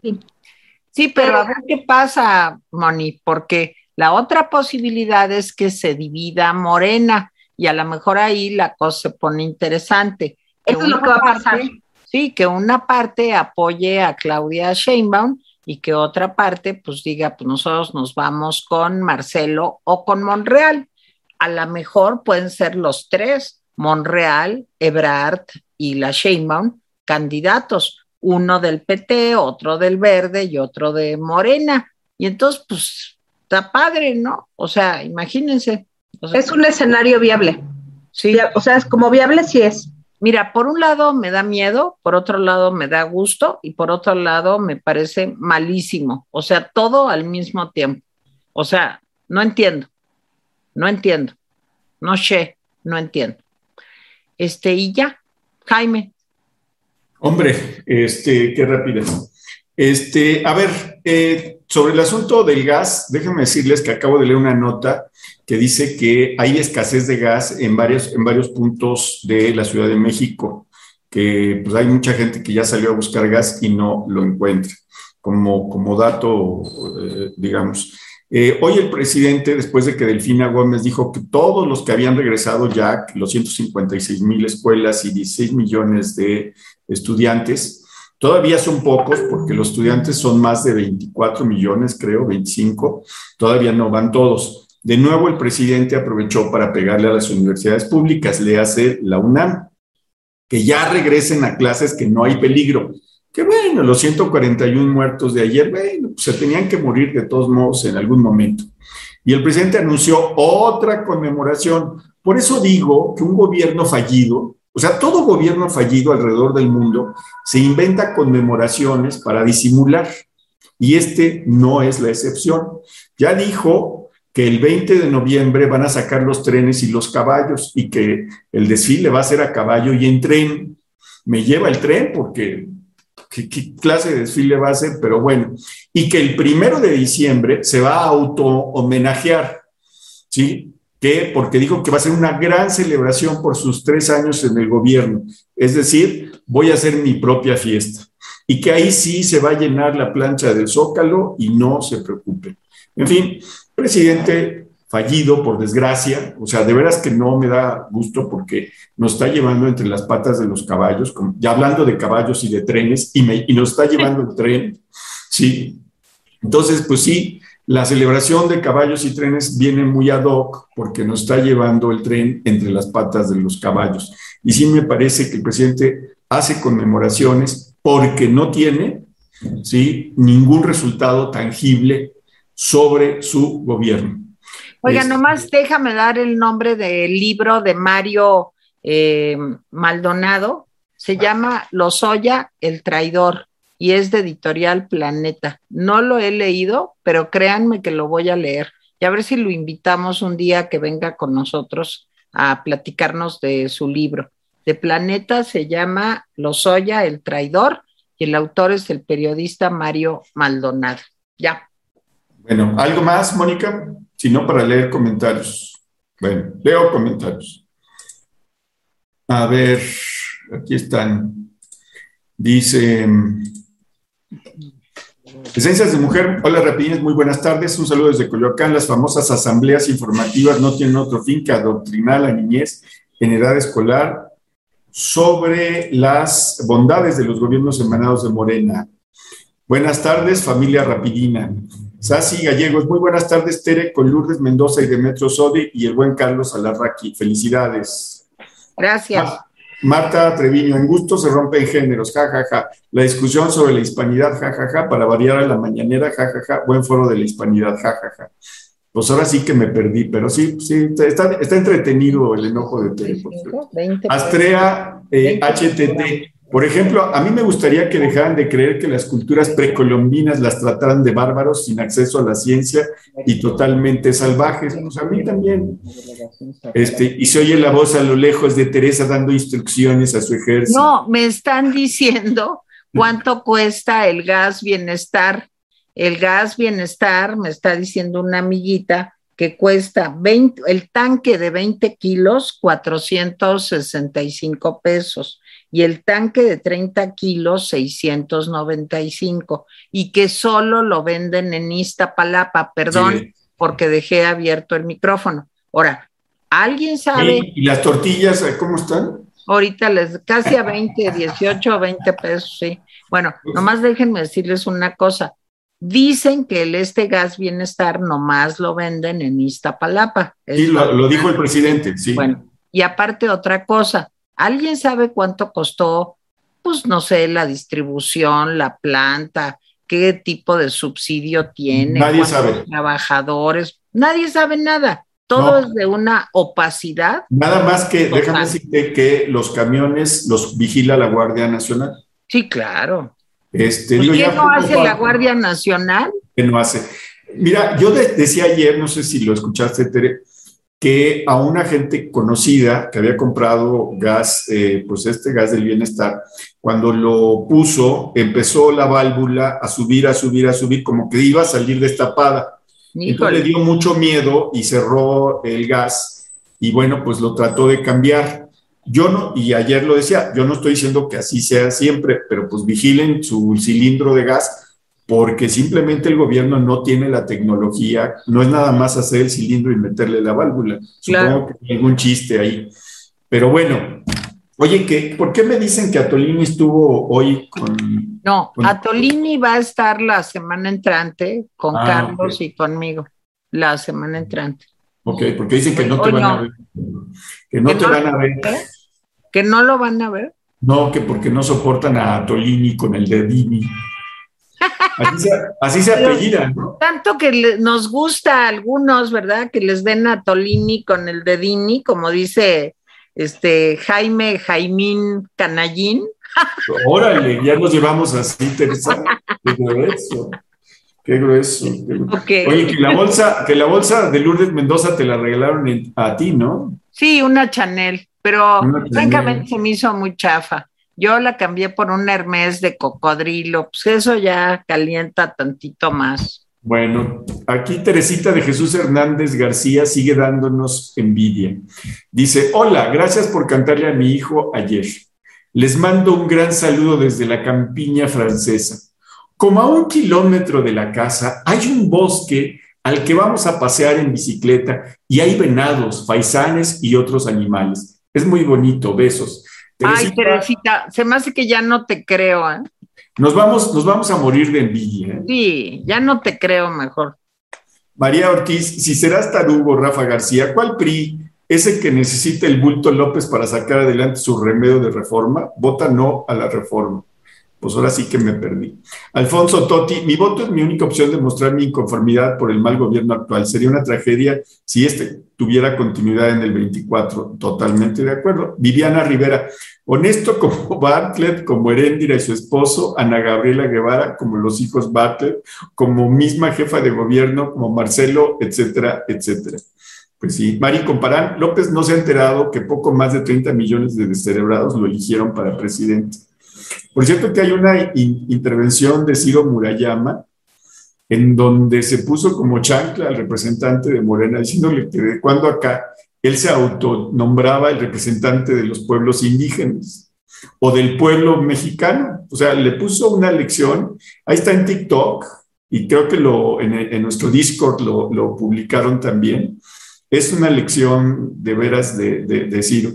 Sí, pero a ver qué pasa, Moni, porque la otra posibilidad es que se divida Morena y a lo mejor ahí la cosa se pone interesante. Eso es lo que va a pasar. Sí, que una parte apoye a Claudia Sheinbaum y que otra parte pues diga, pues nosotros nos vamos con Marcelo o con Monreal. A lo mejor pueden ser los tres, Monreal, Ebrard y la Sheinbaum, candidatos, uno del PT, otro del Verde y otro de Morena. Y entonces, pues, está padre, ¿no? O sea, imagínense. es un escenario viable. Sí. O sea, es como viable sí es. Mira, por un lado me da miedo, por otro lado me da gusto y por otro lado me parece malísimo. O sea, todo al mismo tiempo. O sea, no entiendo, no entiendo, no sé, no entiendo. Este, y ya, Jaime. Hombre, este, qué rápido. Este, a ver, eh, sobre el asunto del gas, déjenme decirles que acabo de leer una nota que dice que hay escasez de gas en varios, en varios puntos de la Ciudad de México, que pues hay mucha gente que ya salió a buscar gas y no lo encuentra, como, como dato, eh, digamos. Eh, hoy el presidente, después de que Delfina Gómez dijo que todos los que habían regresado ya, los 156 mil escuelas y 16 millones de estudiantes, todavía son pocos porque los estudiantes son más de 24 millones, creo, 25, todavía no van todos de nuevo, el presidente aprovechó para pegarle a las universidades públicas, le hace la UNAM, que ya regresen a clases, que no hay peligro. Que bueno, los 141 muertos de ayer, bueno, pues se tenían que morir de todos modos en algún momento. Y el presidente anunció otra conmemoración. Por eso digo que un gobierno fallido O sea, todo gobierno fallido alrededor del mundo se inventa conmemoraciones para disimular y este no es la excepción. Ya dijo que el 20 de noviembre van a sacar los trenes y los caballos y que el desfile va a ser a caballo y en tren. Me lleva el tren porque ¿qué, clase de desfile va a ser? Pero bueno, y que el primero de diciembre se va a auto homenajear, ¿sí? ¿Qué? Porque dijo que va a ser una gran celebración por sus tres años en el gobierno. Es decir, voy a hacer mi propia fiesta. Y que ahí sí se va a llenar la plancha del zócalo y no se preocupe. En fin, presidente fallido, por desgracia, o sea, de veras que no me da gusto porque nos está llevando entre las patas de los caballos, ya hablando de caballos y de trenes, y, y nos está *laughs* llevando el tren, sí. Entonces, pues sí, la celebración de caballos y trenes viene muy ad hoc porque nos está llevando el tren entre las patas de los caballos. Y sí me parece que el presidente hace conmemoraciones porque no tiene ¿sí? ningún resultado tangible sobre su gobierno. Oiga, este, nomás déjame dar el nombre del libro de Mario eh, Maldonado. Se llama Lozoya, el traidor y es de editorial Planeta. No lo he leído, pero créanme que lo voy a leer. Y a ver si lo invitamos un día que venga con nosotros a platicarnos de su libro. De Planeta se llama Lozoya, el traidor, y el autor es el periodista Mario Maldonado. Ya. Bueno, ¿algo más, Mónica? Si no, para leer comentarios. Bueno, leo comentarios. A ver, aquí están. Dice, Esencias de Mujer, hola Rapidines, muy buenas tardes. Un saludo desde Coyoacán. Las famosas asambleas informativas no tienen otro fin que adoctrinar a la niñez en edad escolar sobre las bondades de los gobiernos emanados de Morena. Buenas tardes, familia Rapidina. Sasi Gallegos, muy buenas tardes, Tere, con Lourdes Mendoza y Demetrio Sodi y el buen Carlos Alarraqui. Felicidades. Gracias. Marta Treviño, en gusto se rompen géneros, jajaja. Ja, ja. La discusión sobre la hispanidad, jajaja, ja, para variar a la mañanera, jajaja. Buen foro de la hispanidad, jajaja. Pues ahora sí que me perdí, pero sí, sí, está, está entretenido el enojo de Tere. Astrea eh, HTT, por ejemplo, a mí me gustaría que dejaran de creer que las culturas precolombinas las trataran de bárbaros sin acceso a la ciencia y totalmente salvajes. Pues a mí también. Este, y se oye la voz a lo lejos de Teresa dando instrucciones a su ejército. No, me están diciendo cuánto cuesta el gas bienestar. El gas bienestar, me está diciendo una amiguita, que cuesta 20, el tanque de 20 kilos, 465 pesos y el tanque de 30 kilos 695 y que solo lo venden en Iztapalapa, perdón, porque dejé abierto el micrófono. Ahora, ¿alguien sabe? ¿Y las tortillas cómo están? Ahorita les casi a 20, 18 o 20 pesos, sí. Bueno, nomás déjenme decirles una cosa. Dicen que el este gas bienestar nomás lo venden en Iztapalapa. Sí, lo, lo dijo el presidente, sí. Bueno, y aparte otra cosa, ¿Alguien sabe cuánto costó, pues no sé, la distribución, la planta, qué tipo de subsidio tiene? Nadie sabe. Trabajadores, nadie sabe nada. Todo es de una opacidad. Nada más que, déjame decirte que los camiones los vigila la Guardia Nacional. Sí, claro. Este, ¿Por qué no hace la Guardia Nacional? ¿Qué no hace? Mira, yo decía ayer, no sé si lo escuchaste, Tere, que a una gente conocida que había comprado gas, eh, pues este gas del bienestar, cuando lo puso, empezó la válvula a subir, a subir, a subir, como que iba a salir destapada. Entonces le dio mucho miedo y cerró el gas y bueno, pues lo trató de cambiar. Yo no, y ayer lo decía, yo no estoy diciendo que así sea siempre, pero pues vigilen su cilindro de gas porque simplemente el gobierno no tiene la tecnología, no es nada más hacer el cilindro y meterle la válvula. Supongo que hay algún chiste ahí. Pero bueno, oye, ¿qué, ¿por qué me dicen que Atolini estuvo hoy con... No, Atolini va a estar la semana entrante con ah, Carlos y conmigo, la semana entrante. Ok, porque dicen que no te van a ver. Que no te van a ver. ¿Que no lo van a ver? No, que porque no soportan a Atolini con el de Dini. Así se, apellida, ¿no? Tanto que nos gusta a algunos, ¿verdad? Que les den a Tolini con el de Dini, como dice este Jaime Jaimín Canallín. *laughs* Órale, ya nos llevamos así, Teresa. Qué grueso. Qué grueso. Oye, que la bolsa, que la bolsa de Lourdes Mendoza te la regalaron a ti, ¿no? Sí, una Chanel, pero francamente se me hizo muy chafa. Yo la cambié por un Hermes de cocodrilo, pues eso ya calienta tantito más. Bueno, aquí Teresita de Jesús Hernández García sigue dándonos envidia. Dice, hola, gracias por cantarle a mi hijo ayer. Les mando un gran saludo desde la campiña francesa. Como a un kilómetro de la casa hay un bosque al que vamos a pasear en bicicleta y hay venados, faisanes y otros animales. Es muy bonito, besos. Ay, Teresita, se me hace que ya no te creo, ¿eh? Nos vamos, nos vamos a morir de envidia. ¿eh? Sí, ya no te creo mejor. María Ortiz, si serás tarugo, Rafa García, ¿cuál PRI es el que necesita el bulto López para sacar adelante su remedio de reforma? Vota no a la reforma pues ahora sí que me perdí. Alfonso Totti, mi voto es mi única opción de mostrar mi inconformidad por el mal gobierno actual. Sería una tragedia si este tuviera continuidad en el 24. Totalmente de acuerdo. Viviana Rivera, honesto *laughs* como Bartlett, como Heréndira y su esposo, Ana Gabriela Guevara, como los hijos Bartlett, como misma jefa de gobierno, como Marcelo, etcétera, etcétera. Pues sí, Mari Comparán, López no se ha enterado que poco más de 30 millones de descerebrados lo eligieron para presidente. Por cierto que hay una intervención de Ciro Murayama en donde se puso como chancla al representante de Morena, diciéndole que de cuando acá él se autonombraba el representante de los pueblos indígenas o del pueblo mexicano. O sea, le puso una lección, ahí está en TikTok, y creo que lo, en, nuestro Discord lo, publicaron también. Es una lección de veras de, de, de Ciro.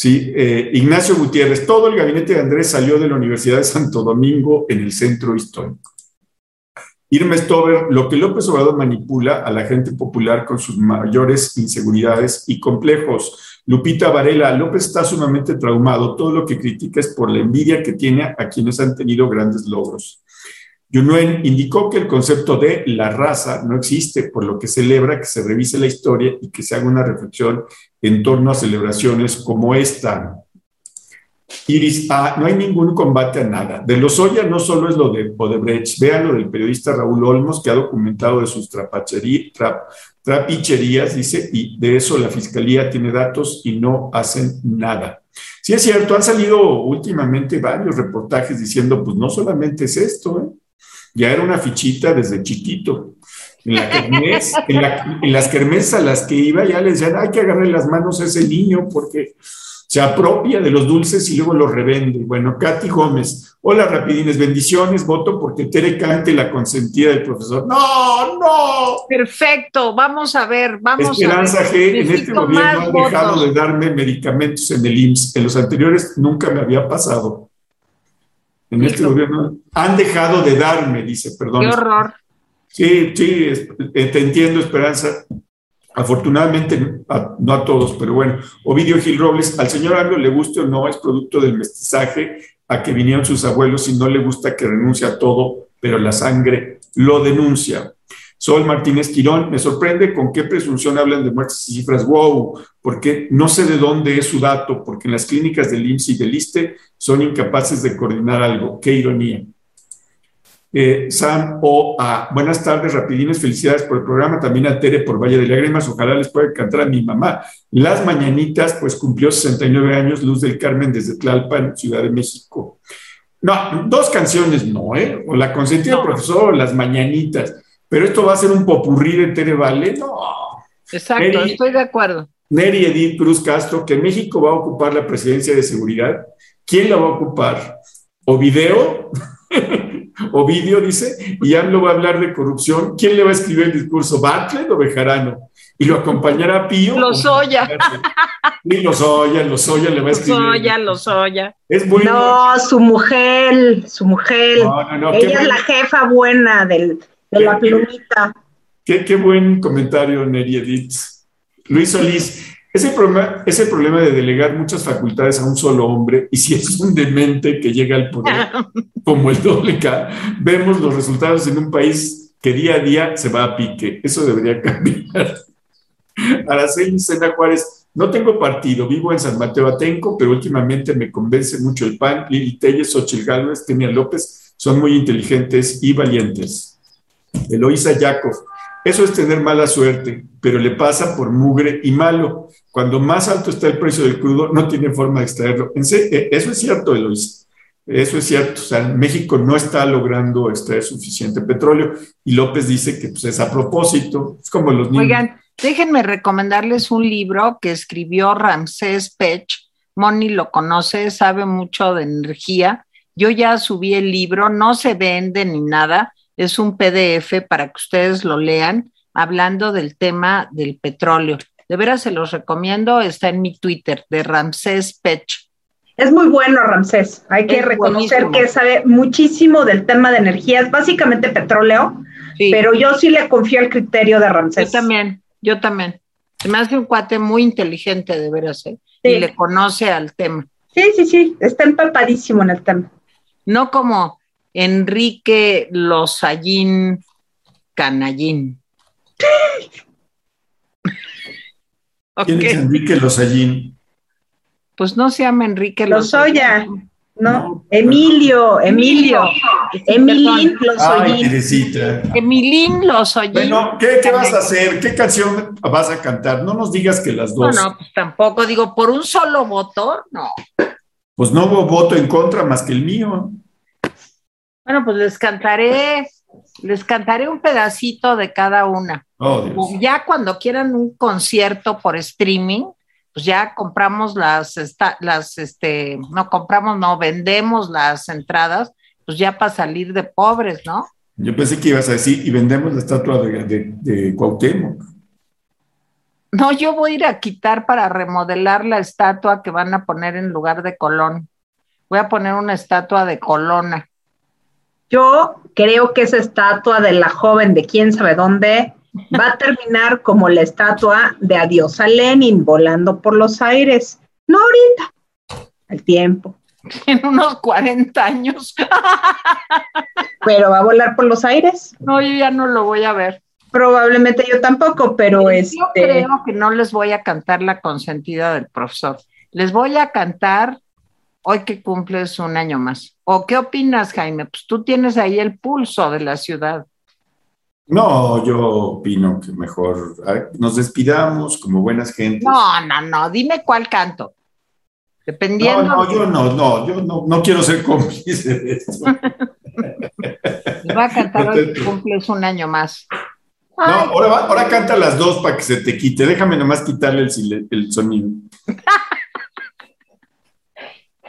Sí, eh, Ignacio Gutiérrez, todo el gabinete de Andrés salió de la Universidad de Santo Domingo en el centro histórico. Irma Stover, lo que López Obrador manipula a la gente popular con sus mayores inseguridades y complejos. Lupita Varela, López está sumamente traumado. Todo lo que critica es por la envidia que tiene a quienes han tenido grandes logros. Yunuen indicó que el concepto de la raza no existe, por lo que celebra que se revise la historia y que se haga una reflexión en torno a celebraciones como esta. Iris A, no hay ningún combate a nada. De los Lozoya no solo es lo de Odebrecht, vean lo del periodista Raúl Olmos, que ha documentado de sus trapicherías, dice, y de eso la fiscalía tiene datos y no hacen nada. Sí es cierto, han salido últimamente varios reportajes diciendo, pues no solamente es esto, ¿eh? Ya era una fichita desde chiquito. En, las kermés a las que iba ya les decían, hay que agarrarle las manos a ese niño porque se apropia de los dulces y luego los revende. Bueno, Katy Gómez, hola rapidines, bendiciones, voto porque Tere cante la consentida del profesor. No, no. Perfecto, vamos a ver, vamos Esperanza a ver. G, en este gobierno han dejado de darme medicamentos en el IMSS, en los anteriores nunca me había pasado. En este gobierno han dejado de darme, dice, perdón. Qué horror. Sí, sí, eh, te entiendo, Esperanza. Afortunadamente, no a todos, pero bueno. Ovidio Gil Robles, al señor Anglo le guste o no, es producto del mestizaje a que vinieron sus abuelos y no le gusta que renuncie a todo, pero la sangre lo denuncia. Sol Martínez Quirón, me sorprende con qué presunción hablan de muertes y cifras. Wow, porque no sé de dónde es su dato, porque en las clínicas del IMSS y del ISTE son incapaces de coordinar algo. Qué ironía. Eh, Sam O. A. Buenas tardes, rapidines, felicidades por el programa. También a Tere por Valle de Lágrimas. Ojalá les pueda cantar a mi mamá. Las Mañanitas, pues cumplió 69 años, Luz del Carmen desde Tlalpan, Ciudad de México. No, dos canciones no, ¿eh? O La consentida del profesor o Las Mañanitas pero esto va a ser un popurrí de Tere Vale. No. Exacto, estoy de acuerdo. Neri Edith Cruz Castro, que México va a ocupar la presidencia de seguridad. ¿Quién la va a ocupar? ¿O video? *laughs* ¿O video, dice? Y AMLO va a hablar de corrupción. ¿Quién le va a escribir el discurso? ¿Bartlett o Bejarano? Y lo acompañará Pío. Lozoya. Sí, Lozoya, Lozoya le va a escribir. Lozoya, Lozoya. Es muy No, su mujer, su mujer. Ella es la jefa buena del, de la plumita. Qué, buen comentario, Neri Edith. Luis Solís, ese problema, ese problema de delegar muchas facultades a un solo hombre, y si es un demente que llega al poder, *laughs* como el doble K, vemos los resultados en un país que día a día se va a pique. Eso debería cambiar. *laughs* Araceli Sena Juárez, no tengo partido, vivo en San Mateo Atenco, pero últimamente me convence mucho el PAN, Lili Telles, Xochitl Gálvez, Tenia López, son muy inteligentes y valientes. Eloísa Yakov, eso es tener mala suerte, pero le pasa por mugre y malo. Cuando más alto está el precio del crudo, no tiene forma de extraerlo. Eh, eso es cierto, Eloísa. Eso es cierto. O sea, México no está logrando extraer suficiente petróleo y López dice que pues, es a propósito. Es como los niños. Oigan, déjenme recomendarles un libro que escribió Ramsés Pech. Moni lo conoce, sabe mucho de energía. Yo ya subí el libro, no se vende ni nada es un PDF para que ustedes lo lean, hablando del tema del petróleo. De veras se los recomiendo, está en mi Twitter, de Ramsés Pech. Es muy bueno, Ramsés. Hay que reconocer que sabe muchísimo del tema de energías, básicamente petróleo, pero yo sí le confío al criterio de Ramsés. Yo también, yo también. Se me hace un cuate muy inteligente, de veras, ¿eh? y le conoce al tema. Sí, sí, sí, está empapadísimo en el tema. No como Enrique Losallín Canallín. ¿Quién es Enrique Losallín? Pues no se llama Enrique Lozoya. No, Emilio, Emilio, Emilín Lozoyín. Emilín Lozoyín. Bueno, ¿qué, ¿qué, vas a hacer? ¿Qué canción vas a cantar? No nos digas que las dos. No, no, pues tampoco. Digo, por un solo voto, no. Pues no hubo voto en contra más que el mío. Bueno, pues les cantaré, les cantaré un pedacito de cada una. Oh, ya cuando quieran un concierto por streaming, pues ya compramos las, las, este, no compramos, no, vendemos las entradas, pues ya para salir de pobres, ¿no? Yo pensé que ibas a decir, y vendemos la estatua de, de, de Cuauhtémoc. No, yo voy a ir a quitar para remodelar la estatua que van a poner en lugar de Colón. Voy a poner una estatua de Colona. Yo creo que esa estatua de la joven de quién sabe dónde va a terminar como la estatua de Adiós a Lenin volando por los aires. No ahorita, al tiempo. En unos 40 años. *laughs* Pero va a volar por los aires. No, yo ya no lo voy a ver. Probablemente yo tampoco, pero es. Yo este creo que no les voy a cantar la consentida del profesor. Les voy a cantar hoy que cumples un año más. ¿O qué opinas, Jaime? Pues tú tienes ahí el pulso de la ciudad. No, yo opino que mejor nos despidamos como buenas gentes. No, no, no, dime cuál canto. Dependiendo. No, no, yo no, no, yo no, no quiero ser cómplice de esto. *laughs* Va a cantar hoy que cumples un año más. No, ahora, ahora canta las dos para que se te quite. Déjame nomás quitarle el, el sonido. *laughs*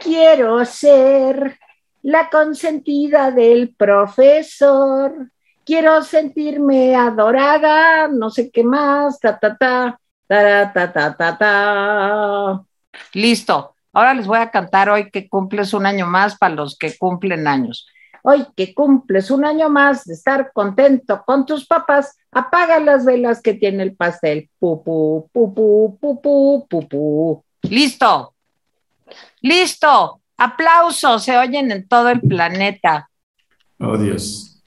Quiero ser la consentida del profesor. Quiero sentirme adorada, no sé qué más, ta ta ta, ta ta ta ta ta. Listo. Ahora les voy a cantar hoy que cumples un año más para los que cumplen años. Hoy que cumples un año más de estar contento con tus papás, apaga las velas que tiene el pastel. Pupu, pupu, pupu, pupu. Listo. Listo, aplausos, se oyen en todo el planeta. Oh, Dios.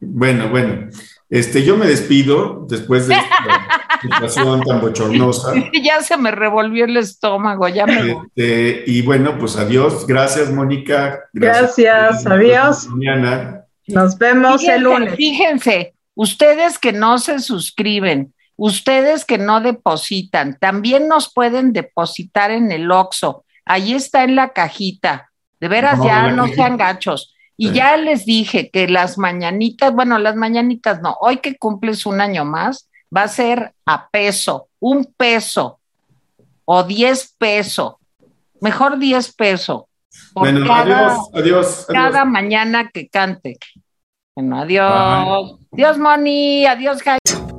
Bueno, bueno, este, yo me despido después de esta *laughs* situación tan bochornosa. Ya se me revolvió el estómago, ya me. Este, y bueno, pues adiós. Gracias, Mónica. Gracias, adiós. Mañana. Nos vemos el lunes. Fíjense, ustedes que no se suscriben, ustedes que no depositan, también nos pueden depositar en el OXO ahí está en la cajita. De veras, ya no sean gachos. Y ya les dije que las mañanitas, bueno, las mañanitas no, hoy que cumples un año más, va a ser a peso, un peso o diez pesos, mejor diez pesos. Bueno, adiós, adiós, Cada mañana que cante. Bueno, adiós. Adiós, Moni. Adiós, Jaime.